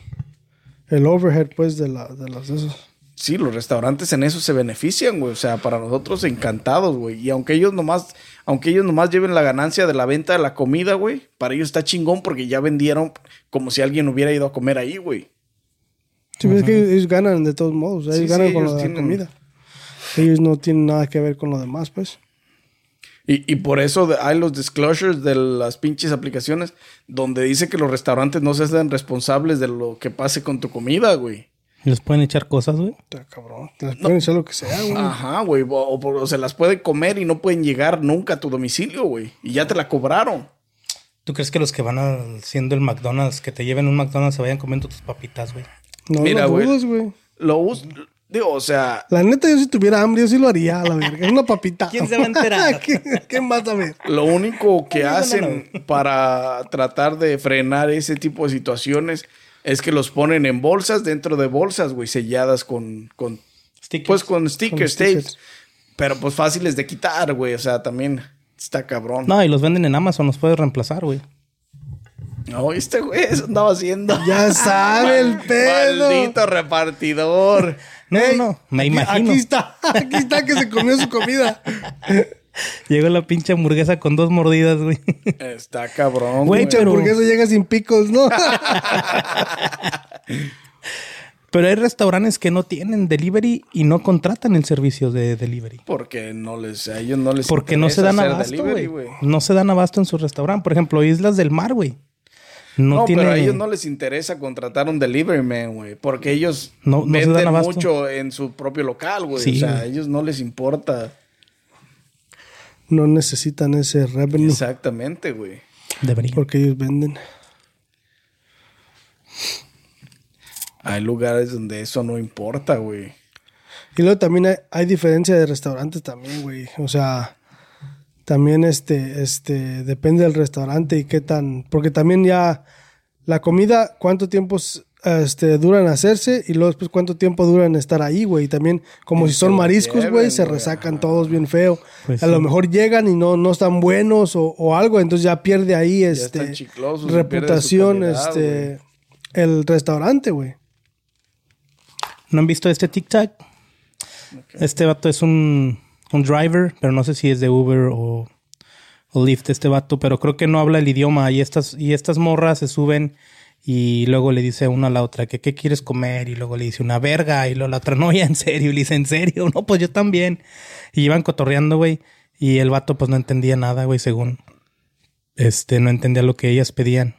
Speaker 1: El, el overhead, pues, de, la, de las de esos.
Speaker 3: Sí, los restaurantes en eso se benefician, güey. O sea, para nosotros encantados, güey. Y aunque ellos nomás, aunque ellos nomás lleven la ganancia de la venta de la comida, güey, para ellos está chingón porque ya vendieron como si alguien hubiera ido a comer ahí, güey.
Speaker 1: Sí, pues es que ellos ganan de todos modos. Ellos
Speaker 3: Sí,
Speaker 1: ganan
Speaker 3: sí,
Speaker 1: con
Speaker 3: ellos tienen-
Speaker 1: la comida. Ellos no tienen nada que ver con lo demás, pues.
Speaker 3: Y, y por eso de- hay los disclosures de las pinches aplicaciones donde dice que los restaurantes no se hacen responsables de lo que pase con tu comida, güey.
Speaker 2: Les pueden echar cosas, güey.
Speaker 1: Cabrón. Te las pueden hacer lo que sea, güey.
Speaker 3: Ajá, güey. O, o se las pueden comer y no pueden llegar nunca a tu domicilio, güey. Y ya te la cobraron.
Speaker 2: ¿Tú crees que los que van haciendo el McDonald's, que te lleven un McDonald's, se vayan comiendo tus papitas, güey?
Speaker 1: No
Speaker 3: Mira,
Speaker 1: lo
Speaker 3: güey. Lo uso. Digo, o sea,
Speaker 1: La neta, yo si tuviera hambre, yo sí lo haría, la verga. Es una papita.
Speaker 2: ¿Quién se va a enterar?
Speaker 1: ¿Quién, quién va a saber?
Speaker 3: lo único que hacen para tratar de frenar ese tipo de situaciones es que los ponen en bolsas, dentro de bolsas, güey, selladas con, con
Speaker 2: Stickers.
Speaker 3: pues con stickers,
Speaker 1: Con
Speaker 3: tapes. Pero pues fáciles de quitar, güey. O sea, también está cabrón.
Speaker 2: No, y los venden en Amazon, los puedes reemplazar, güey.
Speaker 3: No, este güey eso andaba haciendo.
Speaker 1: Ya sabe el pedo.
Speaker 3: Maldito repartidor.
Speaker 2: No,
Speaker 1: Ey,
Speaker 2: no, me imagino.
Speaker 1: Aquí está, aquí está que se comió su comida.
Speaker 2: Llegó la pinche hamburguesa con dos mordidas, güey.
Speaker 3: Está cabrón,
Speaker 2: Güey.
Speaker 1: Pinche
Speaker 2: pero-
Speaker 1: hamburguesa llega sin picos, ¿no?
Speaker 2: Pero hay restaurantes que no tienen delivery y no contratan el servicio de delivery.
Speaker 3: Porque no les, a ellos no les
Speaker 2: Porque no se
Speaker 3: interesa
Speaker 2: dan abasto,
Speaker 3: delivery,
Speaker 2: güey. No se dan abasto en su restaurante. Por ejemplo, Islas del Mar, güey. No,
Speaker 3: No,
Speaker 2: tiene...
Speaker 3: pero a ellos no les interesa contratar un delivery man, güey. Porque ellos
Speaker 2: No- no se dan
Speaker 3: venden
Speaker 2: abasto.
Speaker 3: mucho en su propio local, güey.
Speaker 2: Sí,
Speaker 3: o sea, a ellos no les importa.
Speaker 1: No necesitan ese revenue
Speaker 3: Exactamente, güey.
Speaker 2: Debería.
Speaker 1: porque ellos venden.
Speaker 3: Hay lugares donde eso no importa, güey.
Speaker 1: Y luego también hay, hay diferencia de restaurantes también, güey. O sea, también este, este, depende del restaurante y qué tan, porque también ya la comida, cuánto tiempo este, dura en hacerse y luego después cuánto tiempo dura en estar ahí, güey. Y también, como
Speaker 3: Y
Speaker 1: si son mariscos, güey, se resacan todos bien feo.
Speaker 2: Pues
Speaker 1: a lo mejor llegan y no, no están buenos o, o algo, entonces ya pierde ahí este,
Speaker 3: chiclosos,
Speaker 1: reputación,
Speaker 3: calidad,
Speaker 1: este, el restaurante, güey.
Speaker 2: ¿No han visto este TikTok? Este vato es un, un driver, pero no sé si es de Uber o, o Lyft este vato, pero creo que no habla el idioma y estas, y estas morras se suben y luego le dice una a la otra que qué quieres comer y luego le dice una verga y luego la otra no, ya en serio, y le dice en serio, no, pues yo también. Y iban cotorreando, güey, y el vato pues no entendía nada, güey, según. Este, no entendía lo que ellas pedían.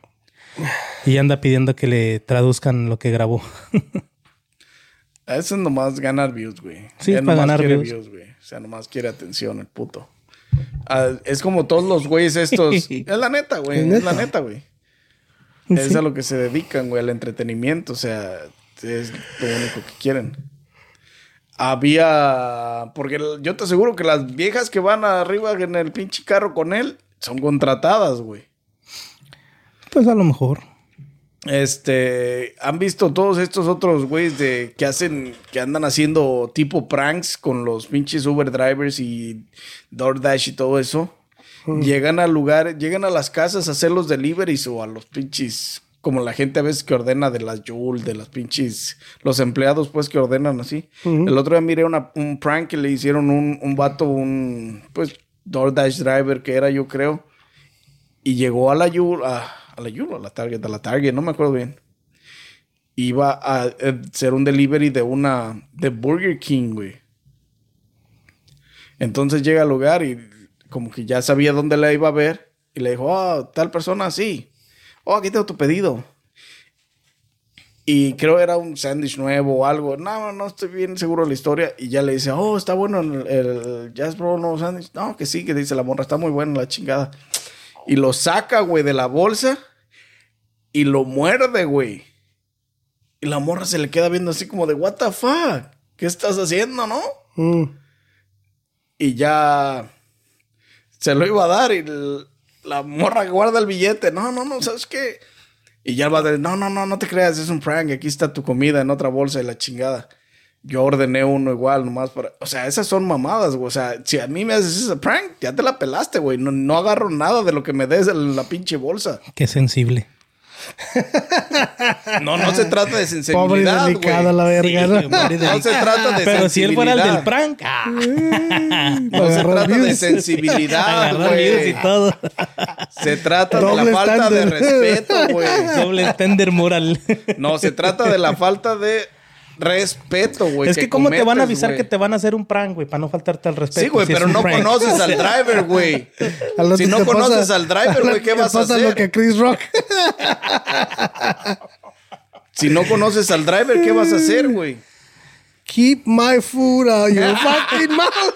Speaker 2: Y anda pidiendo que le traduzcan lo que grabó.
Speaker 3: Eso nomás ganar views, güey.
Speaker 2: Sí,
Speaker 3: Él
Speaker 2: para
Speaker 3: nomás
Speaker 2: ganar
Speaker 3: quiere
Speaker 2: views.
Speaker 3: güey. O sea, nomás quiere atención, el puto. Ah, es como todos los güeyes estos. es la neta, güey.
Speaker 1: Es
Speaker 3: Es la
Speaker 1: neta,
Speaker 3: güey. Es
Speaker 2: Sí.
Speaker 3: a lo que se dedican, güey, al entretenimiento. O sea, es lo único que quieren. Había. Porque yo te aseguro que las viejas que van arriba en el pinche carro con él son contratadas, güey.
Speaker 2: Pues a lo mejor.
Speaker 3: Este, han visto todos estos otros güeyes de que hacen, que andan haciendo tipo pranks con los pinches Uber drivers y DoorDash y todo eso. Llegan al lugar, llegan a las casas a hacer los deliveries o a los pinches, como la gente a veces que ordena de las Joule, de las pinches, los empleados pues que ordenan así. El otro día miré una- un prank que le hicieron un, un vato, un pues DoorDash driver que era yo creo. Y llegó a la Yule, a, a la Yule, a la Target, a la Target, no me acuerdo bien. Iba a, eh, hacer un delivery de una, de Burger King, güey. Entonces llega al lugar y como que ya sabía dónde la iba a ver. Y le dijo, oh, tal persona, sí. Oh, aquí tengo tu pedido. Y creo era un sándwich nuevo o algo. No, no estoy bien seguro de la historia. Y ya le dice, oh, está bueno el, el Jazz Bro nuevo sándwich. No, que sí, que dice la morra, está muy bueno la chingada. Y lo saca, güey, de la bolsa y lo muerde, güey. Y la morra se le queda viendo así como de, what the fuck? ¿Qué estás haciendo, no?
Speaker 1: Mm.
Speaker 3: Y ya se lo iba a dar y la morra guarda el billete. No, no, no, ¿sabes qué? Y ya va a decir, no, no, no, no te creas, es un prank. Aquí está tu comida en otra bolsa y la chingada. Yo ordené uno igual, nomás para... O sea, esas son mamadas, güey. O sea, si a mí me haces ese prank, ya te la pelaste, güey. No, no agarro nada de lo que me des en la pinche bolsa.
Speaker 2: Qué sensible.
Speaker 3: No, no se trata de
Speaker 1: Pobre y
Speaker 3: sensibilidad,
Speaker 1: la verga. ¿no?
Speaker 3: Se trata de
Speaker 2: Pero si él fuera el del prank, ah,
Speaker 3: No se trata de sensibilidad,
Speaker 2: y todo.
Speaker 3: Se trata de la falta de respeto, güey.
Speaker 2: Doble tender moral.
Speaker 3: No, se trata de la falta de respeto, güey.
Speaker 2: es que, ¿cómo te van a avisar que te van a hacer un prank, güey? Para no faltarte al respeto.
Speaker 3: Sí, güey,
Speaker 2: si
Speaker 3: pero no
Speaker 2: prank.
Speaker 3: conoces al driver, güey. Si no
Speaker 1: pasa-
Speaker 3: conoces al driver, güey, ¿qué vas a
Speaker 1: pasa
Speaker 3: hacer?
Speaker 1: lo que Chris Rock.
Speaker 3: Si no conoces al driver, ¿qué vas a hacer, güey?
Speaker 1: Keep my food out your fucking mouth.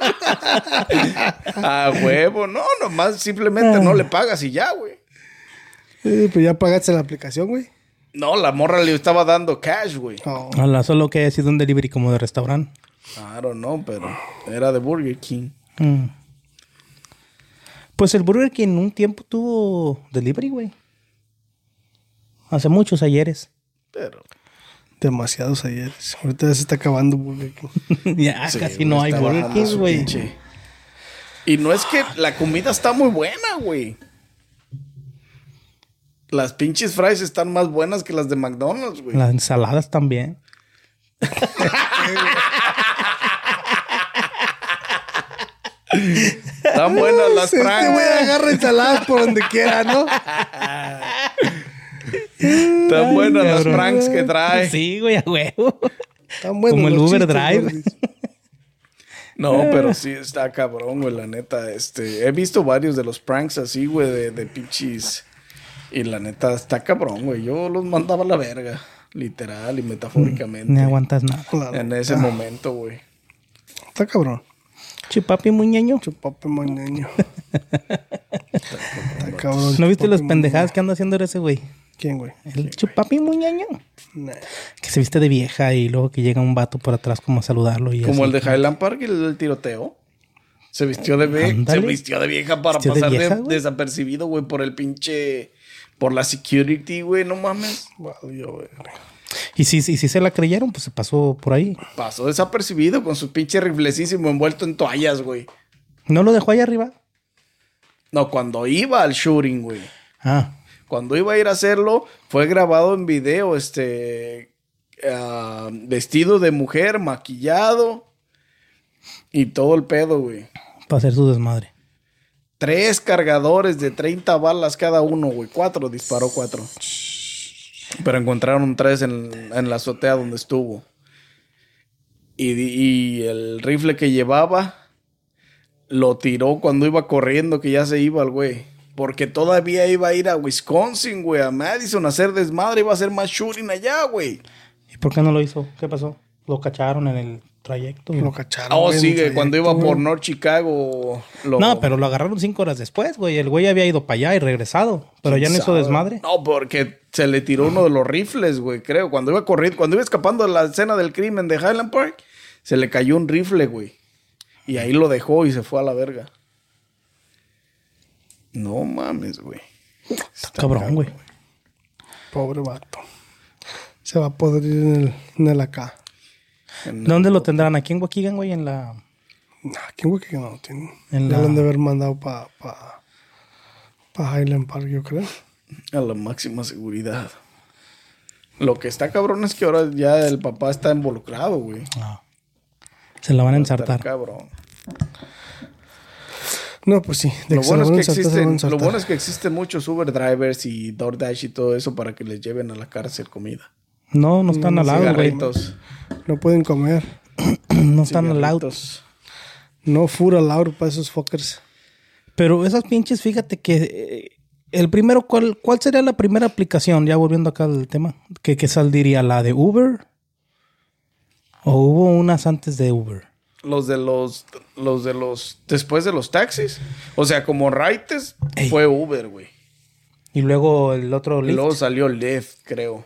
Speaker 3: A huevo, no, nomás simplemente no le pagas y ya, güey.
Speaker 1: Eh, pues ya pagaste la aplicación, güey.
Speaker 3: No, la morra le estaba dando cash, güey.
Speaker 1: Oh.
Speaker 2: Hola, solo que haya sido un delivery como de restaurante.
Speaker 3: I don't know, pero era de Burger King.
Speaker 2: Mm. Pues el Burger King un tiempo tuvo delivery, güey. Hace muchos ayeres.
Speaker 3: Pero
Speaker 1: Demasiados ayeres. Ahorita ya se está acabando Burger King.
Speaker 2: ya
Speaker 3: sí,
Speaker 2: casi no hay Burger King, güey.
Speaker 3: Y no es que la comida está muy buena, güey. Las pinches fries están más buenas que las de McDonald's, güey.
Speaker 2: Las ensaladas también.
Speaker 3: Están buenas las
Speaker 1: Este güey
Speaker 3: franjas.
Speaker 1: agarra ensaladas por donde quiera, ¿no?
Speaker 3: Están buenas las pranks que trae.
Speaker 2: Sí, güey, a huevo.
Speaker 1: Están buenos
Speaker 2: Como el Uber Drive.
Speaker 3: No, pero sí está cabrón, güey, la neta. Este, he visto varios de los pranks así, güey, de, de pinches. Y la neta está cabrón, güey. Yo los mandaba a la verga, literal y metafóricamente.
Speaker 2: Ni aguantas nada.
Speaker 1: Claro.
Speaker 3: En ese momento, güey.
Speaker 1: Está cabrón.
Speaker 2: Chipapi muñeño.
Speaker 1: Chupape moñeño. Está cabrón.
Speaker 2: ¿No viste las pendejadas que anda haciendo ese güey?
Speaker 1: ¿Quién, güey?
Speaker 2: El chupapi muñeño.
Speaker 1: Nah.
Speaker 2: Que se viste de vieja y luego que llega un vato por atrás como a saludarlo. Y
Speaker 3: Como
Speaker 2: así.
Speaker 3: el de Highland Park y el del tiroteo. Se vistió de vieja. Se vistió de vieja para
Speaker 2: ¿Vistió
Speaker 3: pasar de-
Speaker 2: vieja, güey?
Speaker 3: desapercibido, güey, por el pinche. Por la security, güey, no mames.
Speaker 1: Valió, güey.
Speaker 2: Y si, y si se la creyeron, pues se pasó por ahí.
Speaker 3: Pasó desapercibido con su pinche riflecísimo envuelto en toallas, güey.
Speaker 2: ¿No lo dejó ahí arriba?
Speaker 3: No, cuando iba al shooting, güey.
Speaker 2: Ah,
Speaker 3: Cuando iba a ir a hacerlo, fue grabado en video, este, ah, vestido de mujer, maquillado y todo el pedo, güey.
Speaker 2: para hacer su desmadre.
Speaker 3: Tres cargadores de 30 balas cada uno, güey. Cuatro, disparó cuatro. Pero encontraron tres en, en la azotea donde estuvo. Y, el rifle que llevaba lo tiró cuando iba corriendo, que ya se iba el güey. Porque todavía iba a ir a Wisconsin, güey, a Madison a hacer desmadre. Iba a hacer más shooting allá, güey.
Speaker 2: ¿Y por qué no lo hizo? ¿Qué pasó? ¿Lo cacharon en el trayecto?
Speaker 1: Lo cacharon.
Speaker 3: Oh,
Speaker 1: güey, en
Speaker 3: sí, güey, cuando
Speaker 1: trayecto,
Speaker 3: iba por. North Chicago. lo-
Speaker 2: No, pero lo agarraron cinco horas después, güey. El güey había ido para allá y regresado. Pero ya no hizo desmadre.
Speaker 3: No, porque se le tiró uno de los rifles, güey, creo. Cuando iba corriendo, cuando iba escapando de la escena del crimen de Highland Park, se le cayó un rifle, güey. Y ahí lo dejó y se fue a la verga. No mames, güey.
Speaker 2: Está cabrón, güey.
Speaker 1: Pobre vato. Se va a podrir en el, en el acá.
Speaker 3: En-
Speaker 2: ¿Dónde lo tendrán? ¿Aquí en Waukegan, güey? En la...
Speaker 1: Nah, ¿Quién güey que no tiene?
Speaker 2: En
Speaker 1: Ya
Speaker 2: la-
Speaker 1: lo han de haber mandado para pa, pa Highland Park, yo creo.
Speaker 3: A la máxima seguridad. Lo que está cabrón es que ahora ya el papá está involucrado, güey.
Speaker 2: Ah. Se la van a
Speaker 3: Está
Speaker 2: ensartar.
Speaker 3: cabrón.
Speaker 1: No, pues sí. De
Speaker 3: Lo bueno, es que
Speaker 1: ensartar,
Speaker 3: existen, lo bueno es que existen muchos Uber drivers y DoorDash y todo eso para que les lleven a la cárcel comida.
Speaker 2: No, no están al lado, güey.
Speaker 1: No pueden comer.
Speaker 2: No están al lado.
Speaker 3: cigarritos.
Speaker 1: No food allowed para esos fuckers.
Speaker 2: Pero esas pinches, fíjate que... eh, el primero, ¿cuál, ¿cuál sería la primera aplicación? Ya volviendo acá al tema. ¿Que, que saldría? ¿La de Uber? ¿O hubo unas antes de Uber?
Speaker 3: Los de los, los de los, después de los taxis. O sea, como Raites fue Uber, güey.
Speaker 2: Y luego el otro
Speaker 3: Y
Speaker 2: Lyft.
Speaker 3: luego salió Lyft, creo.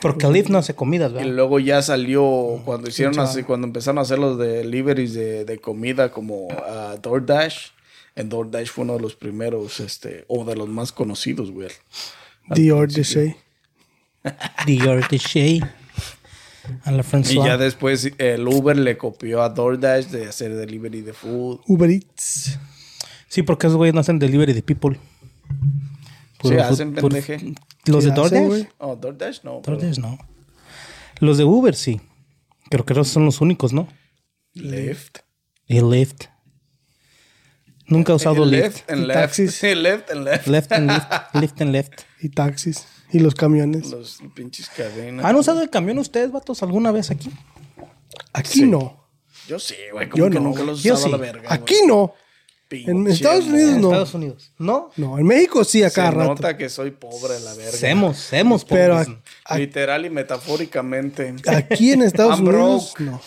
Speaker 2: Porque Lyft no hace comidas,
Speaker 3: Y
Speaker 2: ¿verdad?
Speaker 3: luego ya salió cuando hicieron así, cuando empezaron a hacer los deliveries de, de comida como ah, DoorDash. En DoorDash fue uno de los primeros, este, o de los más conocidos, güey.
Speaker 1: Dior de Shea.
Speaker 2: Dior de Shea. A la
Speaker 3: Y ya después el Uber le copió a DoorDash de hacer delivery de food.
Speaker 1: Uber Eats.
Speaker 2: Sí, porque esos güeyes no hacen delivery de people.
Speaker 3: Sí,
Speaker 2: food-
Speaker 3: hacen
Speaker 2: puro-
Speaker 3: pendeje.
Speaker 2: Los
Speaker 1: Sí
Speaker 2: de DoorDash.
Speaker 1: güey.
Speaker 3: Oh, DoorDash no. pero
Speaker 2: DoorDash no. Los de Uber sí. Creo que son los únicos, ¿no?
Speaker 3: Lyft.
Speaker 2: Y Lyft. Nunca he usado
Speaker 3: El
Speaker 2: Lyft.
Speaker 3: Left and
Speaker 1: Y
Speaker 3: left.
Speaker 1: taxis.
Speaker 3: Sí, left and left.
Speaker 2: Left and Lyft. Lyft and Left.
Speaker 1: Y taxis. Y los camiones.
Speaker 3: Los pinches cadenas.
Speaker 2: ¿Han usado el camión ustedes, vatos, alguna vez aquí?
Speaker 1: Aquí no.
Speaker 3: Yo sí, güey. Como
Speaker 1: Yo
Speaker 3: que
Speaker 1: no,
Speaker 3: nunca los he
Speaker 2: yo
Speaker 3: usado a la
Speaker 2: sí.
Speaker 3: verga. güey.
Speaker 1: Aquí no.
Speaker 3: Pinche
Speaker 1: En Estados Unidos no.
Speaker 2: Estados Unidos. ¿No?
Speaker 1: No, en México sí, a
Speaker 3: Se
Speaker 1: rato.
Speaker 3: nota que soy pobre la verga.
Speaker 2: Semos, semos,
Speaker 1: Pero
Speaker 2: pobres.
Speaker 1: a- a-
Speaker 3: Literal y metafóricamente.
Speaker 1: aquí en Estados Unidos, no.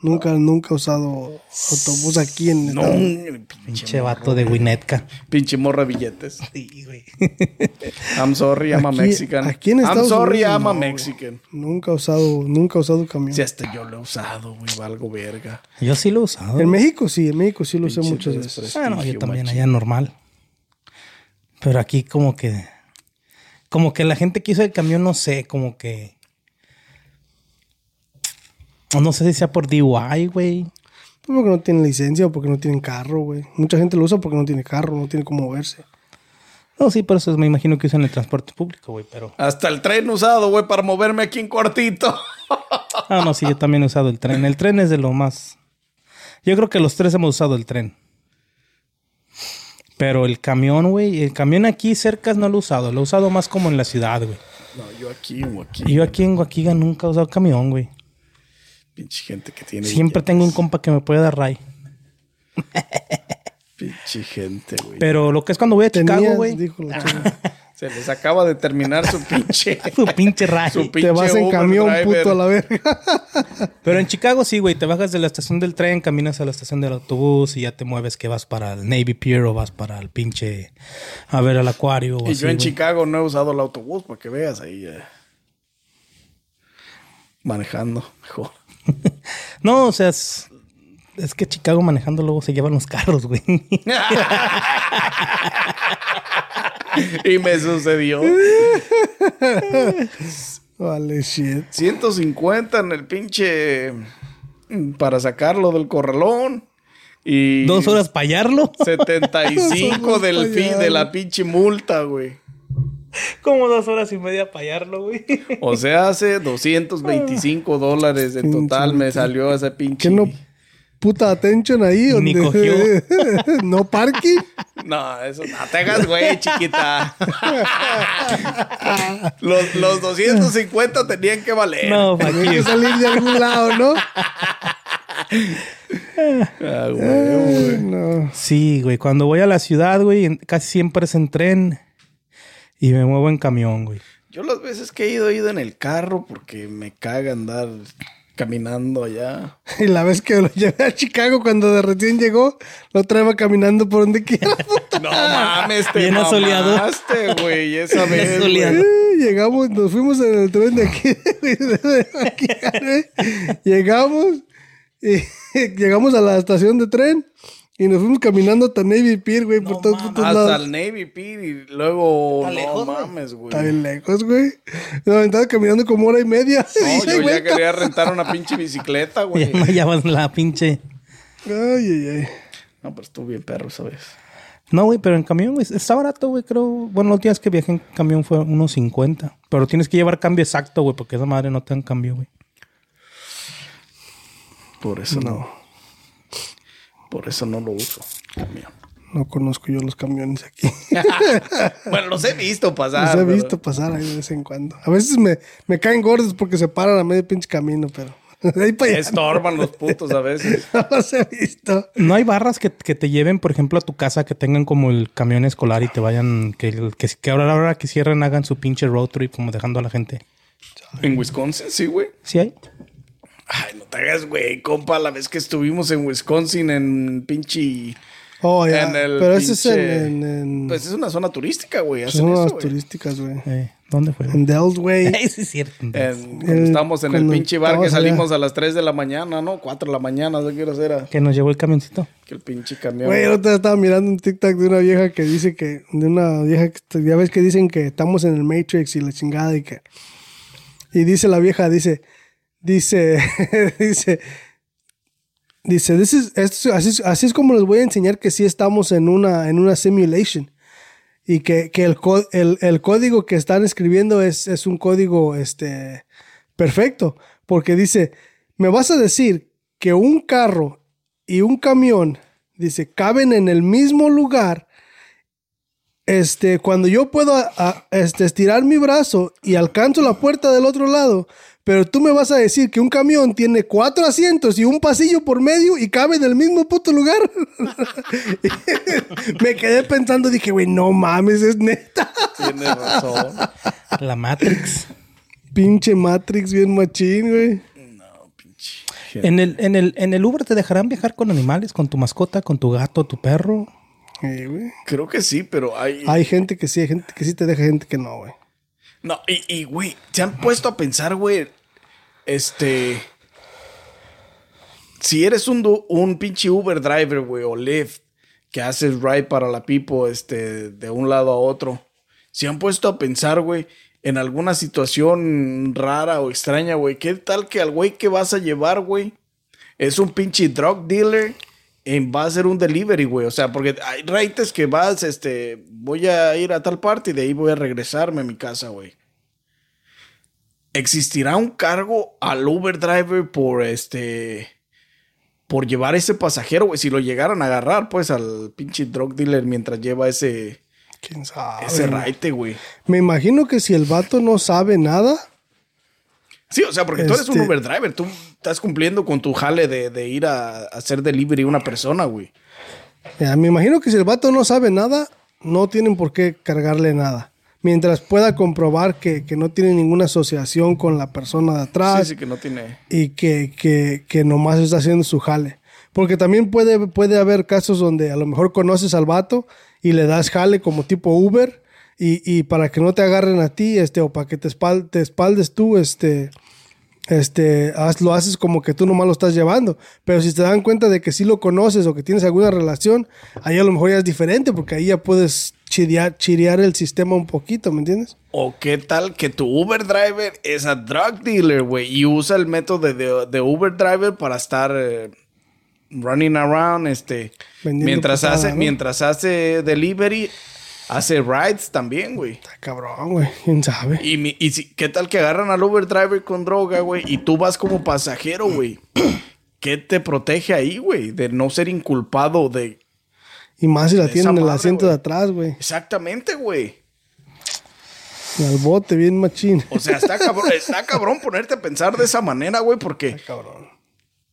Speaker 1: Nunca, nunca he usado autobús aquí en
Speaker 3: No,
Speaker 1: Estados Unidos.
Speaker 3: pinche,
Speaker 2: vato de Winnetka.
Speaker 3: pinche morra billetes.
Speaker 2: Sí, güey.
Speaker 3: I'm sorry, I'm a
Speaker 1: Aquí-
Speaker 3: Mexican.
Speaker 1: aquí en
Speaker 3: I'm
Speaker 1: Estados
Speaker 3: sorry,
Speaker 1: Unidos,
Speaker 3: I'm a
Speaker 1: no, güey.
Speaker 3: Mexican.
Speaker 1: Nunca he usado, nunca he usado camión.
Speaker 3: Si hasta yo lo he usado, güey, valgo verga.
Speaker 2: Yo sí lo he usado.
Speaker 1: En México sí, en México sí lo usé
Speaker 3: Pinche
Speaker 1: muchas veces.
Speaker 3: desprestigio,
Speaker 2: Ah, no, yo también,
Speaker 3: machín.
Speaker 2: allá normal. Pero aquí como que... Como que la gente que usa el camión, no sé, como que... No sé si sea por DUI, güey.
Speaker 1: Pues porque no tienen licencia o porque no tienen carro, güey. Mucha gente lo usa porque no tiene carro, no tiene cómo moverse.
Speaker 2: No, sí, por eso me imagino que usan el transporte público, güey, pero...
Speaker 3: Hasta el tren usado, güey, para moverme aquí en cuartito.
Speaker 2: Ah, no, sí, yo también he usado el tren. El tren es de lo más... Yo creo que los tres hemos usado el tren. Pero el camión, güey, el camión aquí cerca no lo he usado. Lo he usado más como en la ciudad, güey.
Speaker 3: No, yo aquí aquí.
Speaker 2: Y yo aquí en Guaquiga nunca he usado camión, güey.
Speaker 3: Pinche gente que tiene.
Speaker 2: Siempre tengo un compa que me puede dar ray.
Speaker 3: Pinche gente, güey.
Speaker 2: Pero lo que es cuando voy a Chicago, güey.
Speaker 1: chica.
Speaker 3: Se les acaba de terminar su pinche.
Speaker 2: Su pinche ray.
Speaker 3: Su
Speaker 1: Te vas en
Speaker 3: Uber
Speaker 1: camión,
Speaker 3: driver.
Speaker 1: puto, a la verga.
Speaker 2: Pero en Chicago sí, güey. Te bajas de la estación del tren, caminas a la estación del autobús y ya te mueves que vas para el Navy Pier o vas para el pinche... A ver, al acuario o
Speaker 3: Y
Speaker 2: así,
Speaker 3: yo en. Chicago no he usado el autobús para que veas ahí. eh, manejando mejor.
Speaker 2: No, o sea, es, es que Chicago manejando luego se llevan los carros, güey.
Speaker 3: y me sucedió.
Speaker 1: Vale, shit.
Speaker 3: 150 en el pinche. mm, Para sacarlo del corralón. Y.
Speaker 2: Dos horas para hallarlo.
Speaker 3: 75
Speaker 1: Dos
Speaker 3: del
Speaker 1: horas pa'
Speaker 3: de la pinche multa, güey.
Speaker 2: Como dos horas y media para hallarlo, güey.
Speaker 3: O sea, hace 225 dólares en total me salió ese pinche.
Speaker 1: ¿Qué no puta atención ahí?
Speaker 2: Ni
Speaker 1: Donde...
Speaker 2: cogió.
Speaker 1: no parking.
Speaker 3: No, eso no te hagas, güey, chiquita. los, los 250 tenían que valer.
Speaker 2: No, aquí.
Speaker 1: que salir de algún lado, ¿no?
Speaker 3: Ah, güey, güey.
Speaker 1: No.
Speaker 2: Sí, güey. Cuando voy a la ciudad, güey, casi siempre es en tren y me muevo en camión, güey.
Speaker 3: Yo las veces que he ido, he ido en el carro porque me caga andar caminando allá.
Speaker 1: Y la vez que lo llevé a Chicago cuando de recién llegó, lo traía caminando por donde quiera. puta.
Speaker 3: No mames, te
Speaker 2: Bien asoleado.
Speaker 3: güey, esa vez,
Speaker 2: asoleado.
Speaker 1: Eh, Llegamos, nos fuimos en el tren de aquí. de aquí, güey. llegamos y llegamos a la estación de tren y nos fuimos caminando hasta Navy Pier, güey, por todos putos
Speaker 3: Hasta
Speaker 1: lados.
Speaker 3: el Navy Pier y luego...
Speaker 2: Está
Speaker 3: no
Speaker 2: lejos,
Speaker 3: mames, güey.
Speaker 1: Está bien lejos, güey. Nos aventaba caminando como hora y media.
Speaker 3: No,
Speaker 1: Y
Speaker 3: yo ya quería rentar una pinche bicicleta,
Speaker 2: Ya
Speaker 3: güey.
Speaker 2: me llaman la pinche.
Speaker 1: Ay, ay, ay.
Speaker 3: No, pero estuvo bien perro, ¿sabes?
Speaker 2: No, güey, pero en camión, güey, está barato, güey, creo. Bueno, los días que viajé en camión fue unos 50. Pero tienes que llevar cambio exacto, güey, porque esa madre no te dan cambio, güey.
Speaker 3: Por eso no. Por eso no lo uso. camión.
Speaker 1: No conozco yo los camiones aquí.
Speaker 3: bueno, los he visto pasar.
Speaker 1: Los he
Speaker 3: pero-
Speaker 1: visto pasar ahí de vez en cuando. A veces me, me caen gordos porque se paran a medio pinche camino, pero de ahí para allá
Speaker 3: Estorban los putos a veces.
Speaker 1: no los he visto.
Speaker 2: No hay barras que, que te lleven, por ejemplo, a tu casa, que tengan como el camión escolar y te vayan, que, que, que ahora a la hora que cierren hagan su pinche road trip, como dejando a la gente.
Speaker 3: En Wisconsin, sí, güey.
Speaker 2: ¿Sí hay?
Speaker 3: Hagas, güey, compa, la vez que estuvimos en Wisconsin en pinche...
Speaker 1: Oh, ya.
Speaker 3: En el
Speaker 1: Pero ese es en,
Speaker 3: pinche-
Speaker 1: en, en-
Speaker 3: Pues es una zona turística, güey. Hacen
Speaker 1: son
Speaker 3: güey.
Speaker 1: turísticas, güey.
Speaker 2: Eh, ¿Dónde fue?
Speaker 1: En Dells, güey.
Speaker 2: sí, es cierto.
Speaker 3: En-
Speaker 1: El-
Speaker 3: cuando estábamos en el pinche bar que
Speaker 1: allá.
Speaker 3: salimos a las 3 de la mañana, ¿no? 4 de la mañana, no quiero hacer
Speaker 2: Que nos llevó el camioncito.
Speaker 3: que el pinche camión.
Speaker 1: Güey, el otro día estaba mirando un TikTok de una vieja que dice que, de una vieja que, ya ves que dicen que estamos en el Matrix y la chingada y que, y dice la vieja, dice, dice, dice, dice, this is- esto- así, es- como les voy a enseñar que sí estamos en una, en una simulation y que, que el, el, el código que están escribiendo es, es un código este, perfecto, porque dice, me vas a decir que un carro y un camión, dice, caben en el mismo lugar este, cuando yo puedo este, estirar mi brazo y alcanzo la puerta del otro lado, pero tú me vas a decir que un camión tiene cuatro asientos y un pasillo por medio y cabe en el mismo puto lugar. me quedé pensando, dije, güey, no mames, es neta.
Speaker 3: Tienes razón.
Speaker 2: La Matrix.
Speaker 1: Pinche Matrix, bien machín, güey.
Speaker 2: En el, en, el, en el Uber te dejarán viajar con animales, con tu mascota, con tu gato, tu perro.
Speaker 1: Eh, güey.
Speaker 3: Creo que sí, pero hay.
Speaker 1: Hay gente que sí, hay gente que sí te deja, gente que no, güey.
Speaker 3: No, y, y, güey, se han puesto a pensar, güey. Este. Si eres un, un pinche Uber driver, güey, o Lyft, que haces ride para la people, este, de un lado a otro. Se han puesto a pensar, güey, en alguna situación rara o extraña, güey. ¿Qué tal que al güey que vas a llevar, güey, es un pinche drug dealer en va a hacer un delivery, güey? O sea, porque hay rates que vas, este, voy a ir a tal parte y de ahí voy a regresarme a mi casa, güey. ¿Existirá un cargo al Uber driver por este por llevar ese pasajero, güey? Si lo llegaran a agarrar, pues al pinche drug dealer mientras lleva ese
Speaker 1: ¿Quién sabe?
Speaker 3: ese raite, güey.
Speaker 1: Me imagino que si el vato no sabe nada,
Speaker 3: Sí, o sea, porque tú eres un
Speaker 1: Este-
Speaker 3: Uber driver, tú estás cumpliendo con tu jale de, de ir a, a hacer delivery a una persona, güey.
Speaker 1: Ya, me imagino que si el vato no sabe nada, no tienen por qué cargarle nada. Mientras pueda comprobar que, que no tiene ninguna asociación con la persona de atrás
Speaker 3: Sí, sí, que no tiene.
Speaker 1: y que, que, que nomás está haciendo su jale. Porque también puede, puede haber casos donde a lo mejor conoces al vato y le das jale como tipo Uber y, y para que no te agarren a ti, este, o para que te, espal- te espaldes tú, este, este, haz- lo haces como que tú nomás lo estás llevando. Pero si te dan cuenta de que sí lo conoces o que tienes alguna relación, ahí a lo mejor ya es diferente porque ahí ya puedes chirear, chirear el sistema un poquito, ¿me entiendes?
Speaker 3: O qué tal que tu Uber driver es a drug dealer, güey, y usa el método de, de- de Uber driver para estar eh, running around, este,
Speaker 1: Vendiendo
Speaker 3: mientras hace,
Speaker 1: ¿no?
Speaker 3: mientras hace delivery, hace rides también, güey.
Speaker 1: Está cabrón, güey. ¿Quién sabe?
Speaker 3: Y, mi- y si- qué tal que agarran al Uber driver con droga, güey, y tú vas como pasajero, güey. ¿Qué te protege ahí, güey? De no ser inculpado de...
Speaker 1: Y más si la tienen en el asiento de atrás, güey.
Speaker 3: Exactamente, güey.
Speaker 1: Y al bote, bien machín.
Speaker 3: O sea, está cabrón, está cabrón ponerte a pensar de esa manera, güey, porque
Speaker 1: cabrón.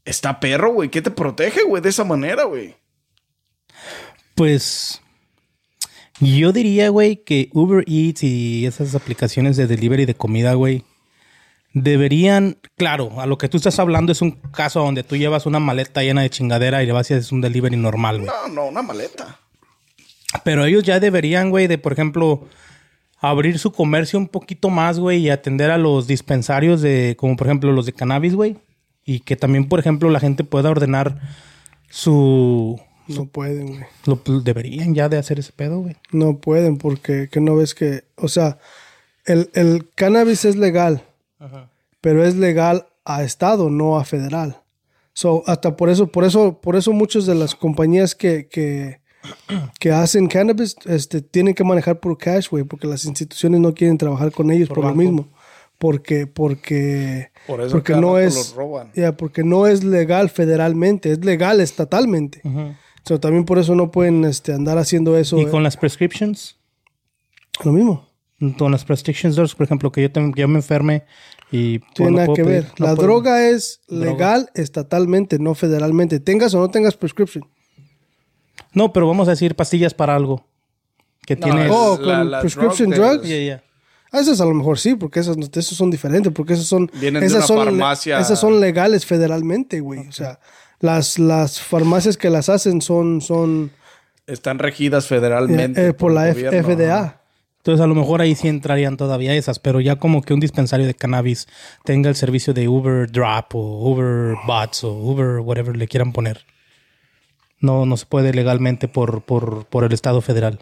Speaker 3: está perro, güey. ¿Qué te protege, güey, de esa manera, güey?
Speaker 2: Pues yo diría, güey, que Uber Eats y esas aplicaciones de delivery de comida, güey, deberían, claro, a lo que tú estás hablando es un caso donde tú llevas una maleta llena de chingadera y le vas y haces un delivery normal, güey.
Speaker 3: No, no, una maleta.
Speaker 2: Pero ellos ya deberían, güey, de, por ejemplo, abrir su comercio un poquito más, güey, y atender a los dispensarios de, como por ejemplo los de cannabis, güey. Y que también, por ejemplo, la gente pueda ordenar su...
Speaker 1: No pueden, güey.
Speaker 2: Lo, deberían ya de hacer ese pedo, güey.
Speaker 1: No pueden porque que no ves que, o sea, el, el cannabis es legal, pero es legal a estado, no a federal. So, hasta por eso, por eso, por eso muchas de las compañías que, que, que hacen cannabis, este, tienen que manejar por cash, güey, porque las instituciones no quieren trabajar con ellos por, lo mismo. Porque, porque,
Speaker 3: Por eso
Speaker 1: porque no es,
Speaker 3: roban.
Speaker 1: ya, porque no es legal federalmente, es legal estatalmente. So, también por eso no pueden este, andar haciendo eso.
Speaker 2: Y
Speaker 1: eh,
Speaker 2: con las prescriptions,
Speaker 1: Lo mismo.
Speaker 2: Con las prescription drugs, por ejemplo, que yo, te- que yo me enferme y...
Speaker 1: Tiene
Speaker 2: no
Speaker 1: nada
Speaker 2: puedo
Speaker 1: que
Speaker 2: pedir-
Speaker 1: ver.
Speaker 2: no
Speaker 1: la
Speaker 2: puedo-
Speaker 1: droga es
Speaker 2: Droga.
Speaker 1: legal estatalmente, no federalmente. Tengas o no tengas prescription.
Speaker 2: No, pero vamos a decir pastillas para algo. Que
Speaker 3: No,
Speaker 2: tiene...
Speaker 1: Oh,
Speaker 3: la-
Speaker 1: con
Speaker 3: la
Speaker 1: prescription
Speaker 3: drug
Speaker 1: drugs.
Speaker 3: de-
Speaker 2: Ya, ya.
Speaker 1: Ah, esas a lo mejor sí, porque esas, esos son diferentes, porque esas son,
Speaker 3: Vienen de
Speaker 1: esas
Speaker 3: una
Speaker 1: son,
Speaker 3: farmacia.
Speaker 1: esas son legales federalmente, güey. O sea, las, las farmacias que las hacen son, son
Speaker 3: Están regidas federalmente.
Speaker 1: eh, eh, por, la
Speaker 3: el
Speaker 1: F-. FDA.
Speaker 2: Entonces a lo mejor ahí sí entrarían todavía esas, pero ya como que un dispensario de cannabis tenga el servicio de Uber Drop o Uber Bots o Uber whatever le quieran poner. No, no se puede legalmente por, por, por el Estado federal.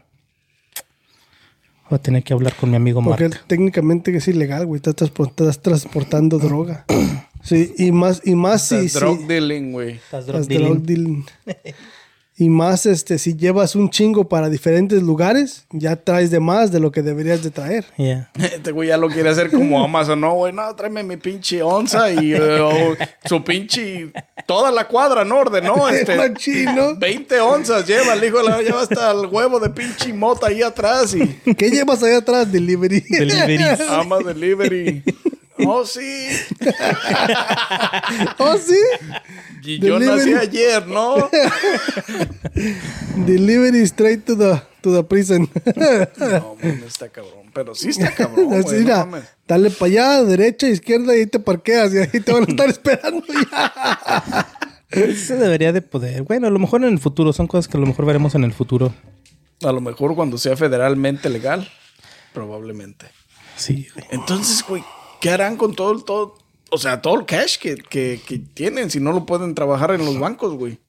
Speaker 2: Voy a tener que hablar con mi amigo
Speaker 1: Porque
Speaker 2: Mark.
Speaker 1: técnicamente es ilegal, güey. Estás, transpor- estás transportando droga. Sí, y más, y más si,
Speaker 3: Estás drug dealing, güey.
Speaker 2: Estás
Speaker 1: estás
Speaker 2: drug dealing.
Speaker 1: Y más, este, si llevas un chingo para diferentes lugares, ya traes de más de lo que deberías de traer.
Speaker 2: Yeah.
Speaker 3: Este güey ya lo quiere hacer como Amazon. No, güey, no, tráeme mi pinche onza y o su pinche... Toda la cuadra, ¿no? Ordenó, este...
Speaker 1: Machín, ¿no?
Speaker 3: 20 onzas lleva, el hijo de la lleva hasta el huevo de pinche mota ahí atrás y...
Speaker 1: ¿Qué llevas allá atrás? Delivery.
Speaker 2: Deliveries.
Speaker 3: Ama Delivery. Oh, sí.
Speaker 1: oh, sí.
Speaker 3: Y yo
Speaker 1: Delivery.
Speaker 3: nací ayer, ¿no?
Speaker 1: Delivery straight to the, to the prison.
Speaker 3: No, está cabrón. Pero sí está cabrón, güey.
Speaker 1: Así,
Speaker 3: no
Speaker 1: mira, dale para allá, derecha, izquierda, y ahí te parqueas y ahí te van a estar esperando ya.
Speaker 2: Eso debería de poder. Bueno, a lo mejor en el futuro. Son cosas que a lo mejor veremos en el futuro.
Speaker 3: A lo mejor cuando sea federalmente legal. Probablemente.
Speaker 2: Sí, güey.
Speaker 3: Entonces, güey, ¿qué harán con todo el todo? O sea, todo el cash que, que, que tienen si no lo pueden trabajar en los bancos, güey.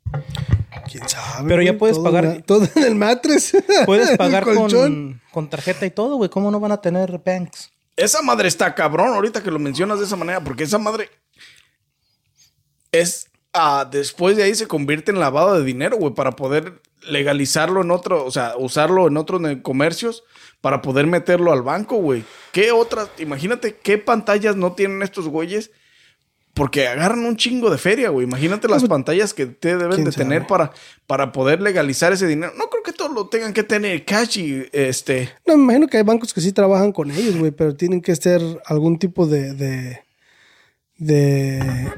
Speaker 1: ¿Quién sabe?
Speaker 2: Pero ya puedes
Speaker 1: Todo
Speaker 2: pagar-
Speaker 1: en la- todo en el matres.
Speaker 2: Puedes pagar con, con tarjeta y todo, güey. ¿Cómo no van a tener banks?
Speaker 3: Esa madre está cabrón ahorita que lo mencionas de esa manera, porque esa madre es ah, después de ahí se convierte en lavado de dinero, güey, para poder legalizarlo en otro, o sea, usarlo en otros comercios para poder meterlo al banco, güey. ¿Qué otras? Imagínate qué pantallas no tienen estos güeyes. Porque agarran un chingo de feria, güey. Imagínate las pantallas que te deben
Speaker 1: ¿Quién
Speaker 3: de
Speaker 1: sabe?
Speaker 3: tener para, para poder legalizar ese dinero. No creo que todos lo tengan que tener cash y este.
Speaker 1: No, me imagino que hay bancos que sí trabajan con ellos, güey, pero tienen que ser algún tipo de. de. de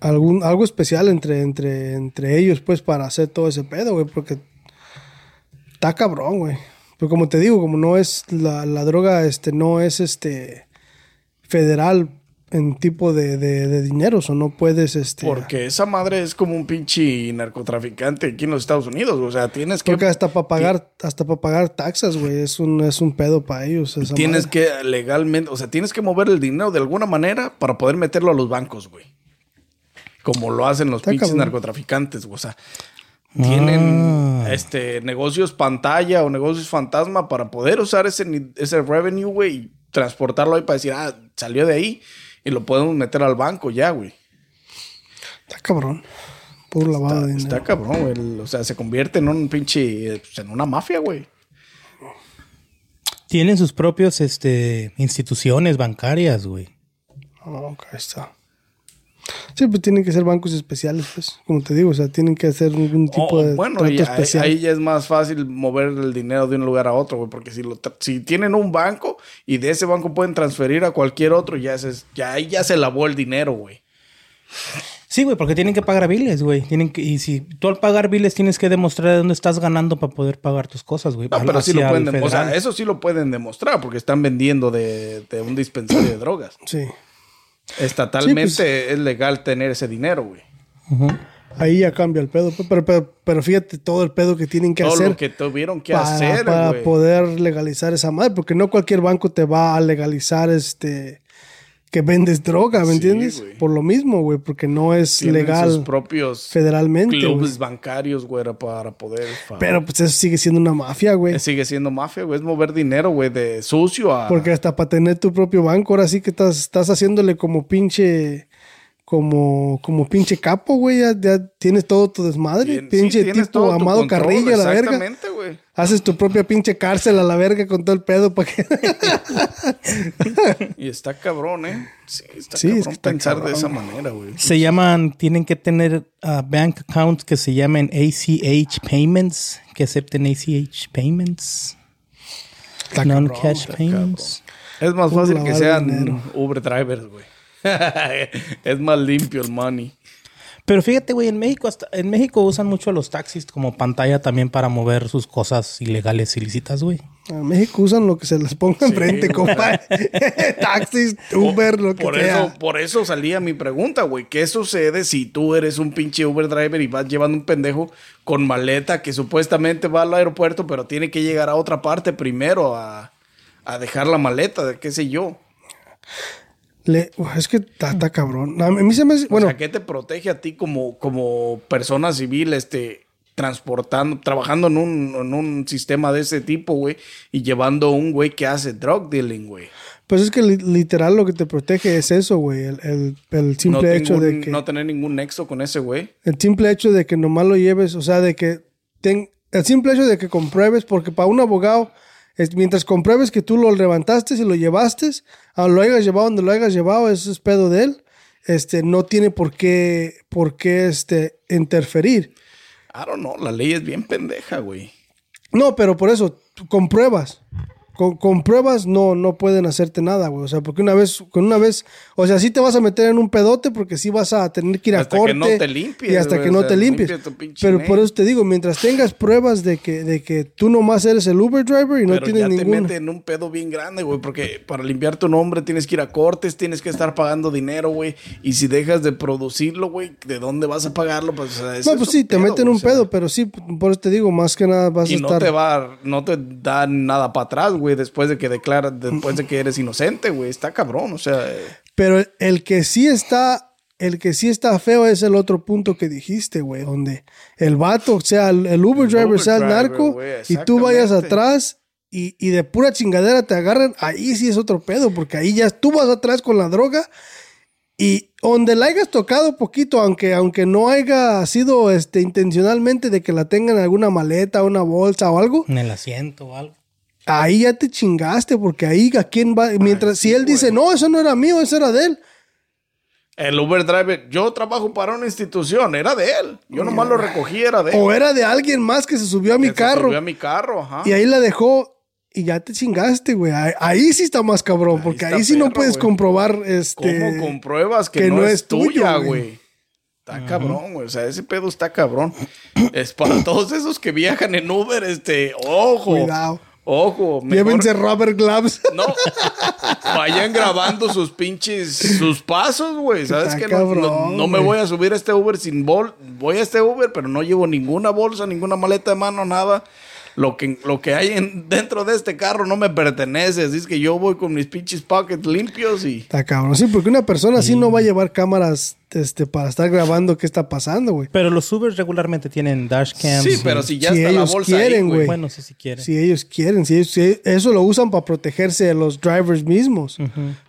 Speaker 1: algún, algo especial entre, entre, entre ellos, pues, para hacer todo ese pedo, güey, porque está cabrón, güey. Pero como te digo, como no es la, la droga, este, no es este federal en tipo de, de, de dinero, o no puedes, este.
Speaker 3: Porque esa madre es como un pinche narcotraficante aquí en los Estados Unidos. O sea, tienes que.
Speaker 1: Porque hasta para pagar, hasta para pagar taxas, güey, es un, es un pedo para ellos. esa
Speaker 3: Tienes
Speaker 1: madre.
Speaker 3: que legalmente, o sea, tienes que mover el dinero de alguna manera para poder meterlo a los bancos, güey. Como lo hacen los
Speaker 1: Está
Speaker 3: pinches
Speaker 1: cabrón.
Speaker 3: narcotraficantes, güey. O sea, tienen este negocios pantalla o negocios fantasma para poder usar ese, ese revenue, güey, y transportarlo ahí para decir, ah, salió de ahí y lo podemos meter al banco ya, güey.
Speaker 1: Está cabrón. Puro lavado de dinero.
Speaker 3: Está cabrón, güey. O sea, se convierte en un pinche, pues, en una mafia, güey.
Speaker 2: Tienen sus propios este, instituciones bancarias, güey.
Speaker 1: Ah, ok, ahí está. Sí, pues tienen que ser bancos especiales, pues, como te digo, o sea, tienen que hacer algún tipo
Speaker 3: Oh,
Speaker 1: de
Speaker 3: bueno,
Speaker 1: trato
Speaker 3: y
Speaker 1: especial.
Speaker 3: ahí ya es más fácil mover el dinero de un lugar a otro, güey, porque si, lo tra- si tienen un banco y de ese banco pueden transferir a cualquier otro, ya, se, ya ahí ya se lavó el dinero, güey.
Speaker 2: Sí, güey, porque tienen que pagar biles, güey. Tienen que, y si tú al pagar biles tienes que demostrar de dónde estás ganando para poder pagar tus cosas, güey.
Speaker 3: No, pero sí lo pueden
Speaker 2: el
Speaker 3: dem- o sea, eso sí lo pueden demostrar porque están vendiendo de, de un dispensario de drogas.
Speaker 1: Sí.
Speaker 3: Estatalmente
Speaker 1: Sí, pues.
Speaker 3: es legal tener ese dinero, güey.
Speaker 1: Ahí ya cambia el pedo, pero, pero, pero fíjate todo el pedo que tienen que
Speaker 3: Todo
Speaker 1: hacer
Speaker 3: lo que tuvieron que
Speaker 1: para,
Speaker 3: hacer,
Speaker 1: para
Speaker 3: güey.
Speaker 1: poder legalizar esa madre, porque no cualquier banco te va a legalizar este que vendes droga, ¿me
Speaker 3: Sí,
Speaker 1: entiendes? Por lo mismo, güey, porque no es
Speaker 3: Tienen
Speaker 1: legal
Speaker 3: sus propios
Speaker 1: federalmente.
Speaker 3: clubes bancarios, güey, para poder...
Speaker 1: Pero pues eso sigue siendo una mafia, güey.
Speaker 3: Sigue siendo mafia, güey. Es mover dinero, güey, de sucio a.
Speaker 1: Porque hasta para tener tu propio banco, ahora sí que estás, estás haciéndole como pinche, como, como pinche capo, güey. Ya, ya tienes todo tu desmadre. Pinche
Speaker 3: sí,
Speaker 1: tipo Amado
Speaker 3: control,
Speaker 1: Carrillo, a la verga.
Speaker 3: Exactamente, güey.
Speaker 1: Haces tu propia pinche cárcel a la verga con todo el pedo para que.
Speaker 3: Y está cabrón, ¿eh? Sí, está
Speaker 1: Sí, es
Speaker 3: cabrón
Speaker 1: que está
Speaker 3: pensar
Speaker 1: cabrón.
Speaker 3: de esa manera, güey.
Speaker 2: Se llaman, tienen que tener ah, bank accounts que se llamen ACH payments, que acepten ACH payments, non-cash payments.
Speaker 3: Es más fácil que sean. Uber drivers, güey. es más limpio el money.
Speaker 2: Pero fíjate, güey, en México hasta, en México usan mucho los taxis como pantalla también para mover sus cosas ilegales ilícitas, güey.
Speaker 1: En México usan lo que se les ponga enfrente, compa. Taxis, Uber, lo que
Speaker 3: por
Speaker 1: sea.
Speaker 3: Eso, por eso salía mi pregunta, güey. ¿Qué sucede si tú eres un pinche Uber driver y vas llevando un pendejo con maleta que supuestamente va al aeropuerto, pero tiene que llegar a otra parte primero a, a dejar la maleta, de qué sé yo?
Speaker 1: Le- es que está, cabrón. A mí se me hace-
Speaker 3: Bueno, o sea, ¿qué te protege a ti como, como persona civil, este, transportando, trabajando en un, en un sistema de ese tipo, güey, y llevando un güey que hace drug dealing, güey?
Speaker 1: pues es que li- literal lo que te protege es eso, güey. El, el- el simple
Speaker 3: no,
Speaker 1: hecho de que.
Speaker 3: no tener ningún nexo con ese güey.
Speaker 1: El simple hecho de que nomás lo lleves, o sea, de que ten- el simple hecho de que compruebes, porque para un abogado, es, mientras compruebes que tú lo levantaste y lo llevaste, a lo hayas llevado donde lo hayas llevado, eso es pedo de él, este, no tiene por qué, por qué este, interferir.
Speaker 3: I don't know, la ley es bien pendeja, güey.
Speaker 1: No, pero por eso, tú con pruebas. Con, con pruebas no, no pueden hacerte nada, güey. O sea, porque una vez, con una vez, o sea, sí te vas a meter en un pedote porque sí vas a tener que ir a
Speaker 3: Hasta que
Speaker 1: corte.
Speaker 3: no te limpies,
Speaker 1: Y hasta
Speaker 3: güey,
Speaker 1: que no
Speaker 3: sea,
Speaker 1: te limpies. Pero por eso te digo, mientras tengas pruebas de que, de que tú nomás eres el Uber driver y no
Speaker 3: Pero
Speaker 1: tienes
Speaker 3: ya te
Speaker 1: ningún.
Speaker 3: mete en un pedo bien grande, güey, porque para limpiar tu nombre tienes que ir a cortes, tienes que estar pagando dinero, güey. Y si dejas de producirlo, güey, ¿de dónde vas a pagarlo? Pues, o sea, ese
Speaker 1: No,
Speaker 3: es
Speaker 1: pues sí, te meten
Speaker 3: güey,
Speaker 1: un
Speaker 3: o sea,
Speaker 1: pedo, pero sí, por eso te digo, más que nada vas a
Speaker 3: Y no
Speaker 1: estar.
Speaker 3: te va, no te da nada para atrás, güey, después de que declaras, después de que eres inocente, güey. Está cabrón, o sea. eh,
Speaker 1: Pero el que sí está, el que sí está feo es el otro punto que dijiste, güey, donde el vato, sea el, el Uber
Speaker 3: El
Speaker 1: driver,
Speaker 3: Uber
Speaker 1: sea el narco, y tú vayas atrás y, y de pura chingadera te agarran, ahí sí es otro pedo, porque ahí ya tú vas atrás con la droga y donde la hayas tocado poquito, aunque, aunque no haya sido este, intencionalmente de que la tengan en alguna maleta, una bolsa o algo,
Speaker 2: En el asiento o algo.
Speaker 1: Ahí ya te chingaste, porque ahí a quién va, mientras, si él dice, no, eso no era mío, eso era de él.
Speaker 3: El Uber driver, yo trabajo para una institución, era de él. Yo nomás lo recogí, era de él.
Speaker 1: O era de alguien más que se subió a mi
Speaker 3: Que se
Speaker 1: carro
Speaker 3: subió a mi carro, ajá.
Speaker 1: y ahí la dejó y ya te chingaste, güey. Ahí, ahí sí está más cabrón, porque ahí sí no puedes
Speaker 3: güey.
Speaker 1: comprobar este.
Speaker 3: ¿Cómo compruebas que,
Speaker 1: que
Speaker 3: no,
Speaker 1: no
Speaker 3: es, tuya,
Speaker 1: güey?
Speaker 3: güey? Está cabrón, güey. O sea, ese pedo está cabrón. es para todos esos que viajan en Uber, este, ojo.
Speaker 1: Cuidado.
Speaker 3: Ojo. mejor-
Speaker 1: Llévense rubber gloves.
Speaker 3: No. Vayan grabando sus pinches, sus pasos, güey. ¿Sabes qué? No, no-
Speaker 1: cabrón,
Speaker 3: no me voy a subir a este Uber sin bol. Voy a este Uber, pero no llevo ninguna bolsa, ninguna maleta de mano, nada. Lo que, lo que hay en- dentro de este carro no me pertenece. Así es que yo voy con mis pinches pockets limpios y...
Speaker 1: Está cabrón. Sí, porque una persona así no va a llevar cámaras este, para estar grabando qué está pasando, güey.
Speaker 2: Pero los Ubers regularmente tienen dashcams.
Speaker 3: Sí, pero si ya
Speaker 1: Si
Speaker 3: está la
Speaker 1: ellos
Speaker 3: bolsa
Speaker 1: quieren,
Speaker 3: ahí, güey.
Speaker 2: Bueno, sí, si quieren.
Speaker 1: Si ellos quieren, si, ellos- si eso lo usan para protegerse de los drivers mismos,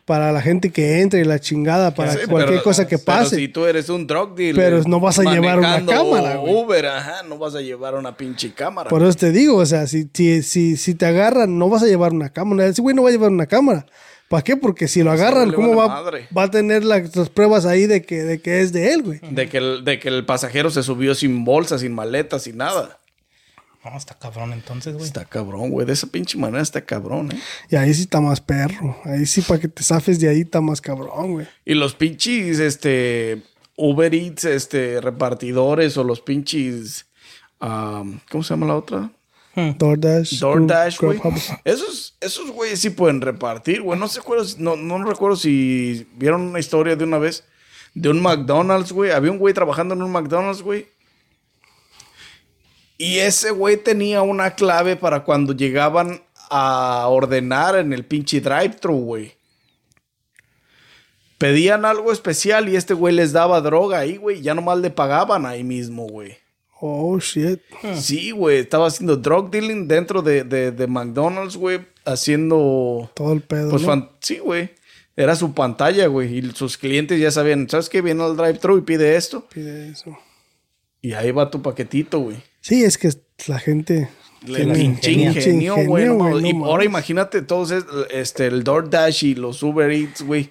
Speaker 1: para la gente que entre y la chingada, para
Speaker 3: Sí,
Speaker 1: cualquier
Speaker 3: pero-
Speaker 1: cosa que
Speaker 3: pero
Speaker 1: pase.
Speaker 3: si tú eres un drug dealer.
Speaker 1: Pero no vas a llevar una cámara, güey.
Speaker 3: Uber, ajá, no vas a llevar una pinche cámara.
Speaker 1: Por eso te digo, o sea, si, si, si, si te agarran, no vas a llevar una cámara. Ese güey no va a llevar una cámara. ¿Para qué? Porque si lo agarran, ¿cómo va, va a tener las, las pruebas ahí de que, de que es de él, güey?
Speaker 3: De que, el, de que el pasajero se subió sin bolsa, sin maleta, sin nada.
Speaker 2: No, está cabrón entonces, güey.
Speaker 3: Está cabrón, güey. De esa pinche manera está cabrón, ¿eh?
Speaker 1: Y ahí sí está más perro. Ahí sí, para que te zafes de ahí está más cabrón, güey.
Speaker 3: Y los pinches, este, Uber Eats, este, repartidores o los pinches, am, ¿cómo se llama la otra?
Speaker 1: DoorDash.
Speaker 3: DoorDash, güey. Esos, esos güeyes sí pueden repartir, güey. No si- no, no recuerdo si vieron una historia de una vez de un McDonald's, güey. Había un güey trabajando en un McDonald's, güey. Y ese güey tenía una clave para cuando llegaban a ordenar en el pinche drive-thru, güey. Pedían algo especial y este güey les daba droga ahí, güey. Ya nomás le pagaban ahí mismo, güey.
Speaker 1: Oh, shit.
Speaker 3: Sí, güey, estaba haciendo drug dealing dentro de, de, de McDonald's, güey, haciendo...
Speaker 1: Todo el pedo,
Speaker 3: Pues
Speaker 1: ¿no?
Speaker 3: fan- sí, güey. Era su pantalla, güey. Y sus clientes ya sabían, ¿sabes qué? Viene al drive-thru y pide esto.
Speaker 1: Pide eso.
Speaker 3: Y ahí va tu paquetito, güey.
Speaker 1: Sí, es que la gente...
Speaker 3: Le pinche
Speaker 2: ingenio.
Speaker 3: güey. no
Speaker 1: no
Speaker 3: y ahora imagínate todos es- este, el DoorDash y los Uber Eats, güey.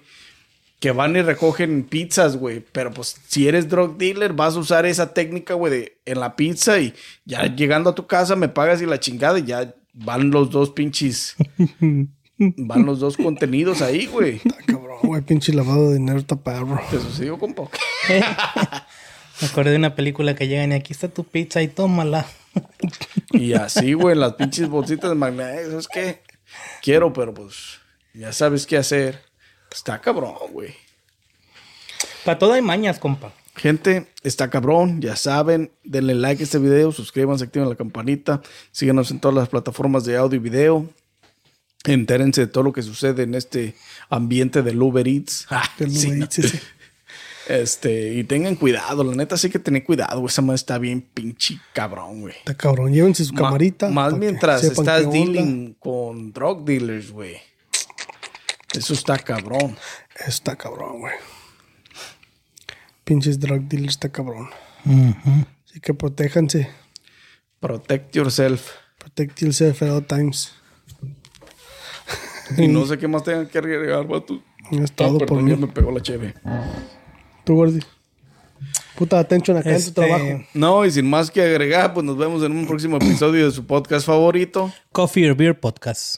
Speaker 3: Que van y recogen pizzas, güey. Pero pues si eres drug dealer, vas a usar esa técnica, güey, de en la pizza y ya llegando a tu casa me pagas y la chingada y ya van los dos pinches. van los dos contenidos ahí, güey.
Speaker 1: Está cabrón, güey. Pinche lavado de dinero está perro.
Speaker 3: Te sucedió con poco.
Speaker 2: Me acordé de una película que llegan y aquí está tu pizza y tómala.
Speaker 3: Y así, güey, las pinches bolsitas de magnesio. Es que quiero, pero pues ya sabes qué hacer. Está cabrón, güey.
Speaker 2: Para todo hay mañas, compa.
Speaker 3: Gente, está cabrón, ya saben, denle like a este video, suscríbanse, activen la campanita, síganos en todas las plataformas de audio y video. Entérense de todo lo que sucede en este ambiente del Uber Eats. Ah,
Speaker 1: Del
Speaker 3: sí,
Speaker 1: Uber. Eats, sí, sí.
Speaker 3: Este, y tengan cuidado, la neta sí que tener cuidado, güey. Esa madre está bien pinche cabrón, güey.
Speaker 1: Está cabrón. Llévense su
Speaker 3: Ma-
Speaker 1: camarita.
Speaker 3: Más mientras estás dealing con drug dealers, güey. Eso está cabrón.
Speaker 1: Está cabrón, güey. Pinches drug dealers está cabrón. Así que protéjanse.
Speaker 3: Protect yourself.
Speaker 1: Protect yourself at all times.
Speaker 3: Y no sé qué más tengan que agregar, vato.
Speaker 1: Es todo
Speaker 3: Ah,
Speaker 1: por mí.
Speaker 3: me pegó la cheve.
Speaker 1: Tú, Gordy. Puta atención acá en
Speaker 2: Este,
Speaker 1: tu trabajo.
Speaker 3: No, y sin más que agregar, pues nos vemos en un próximo episodio de su podcast favorito.
Speaker 2: Coffee or Beer Podcast.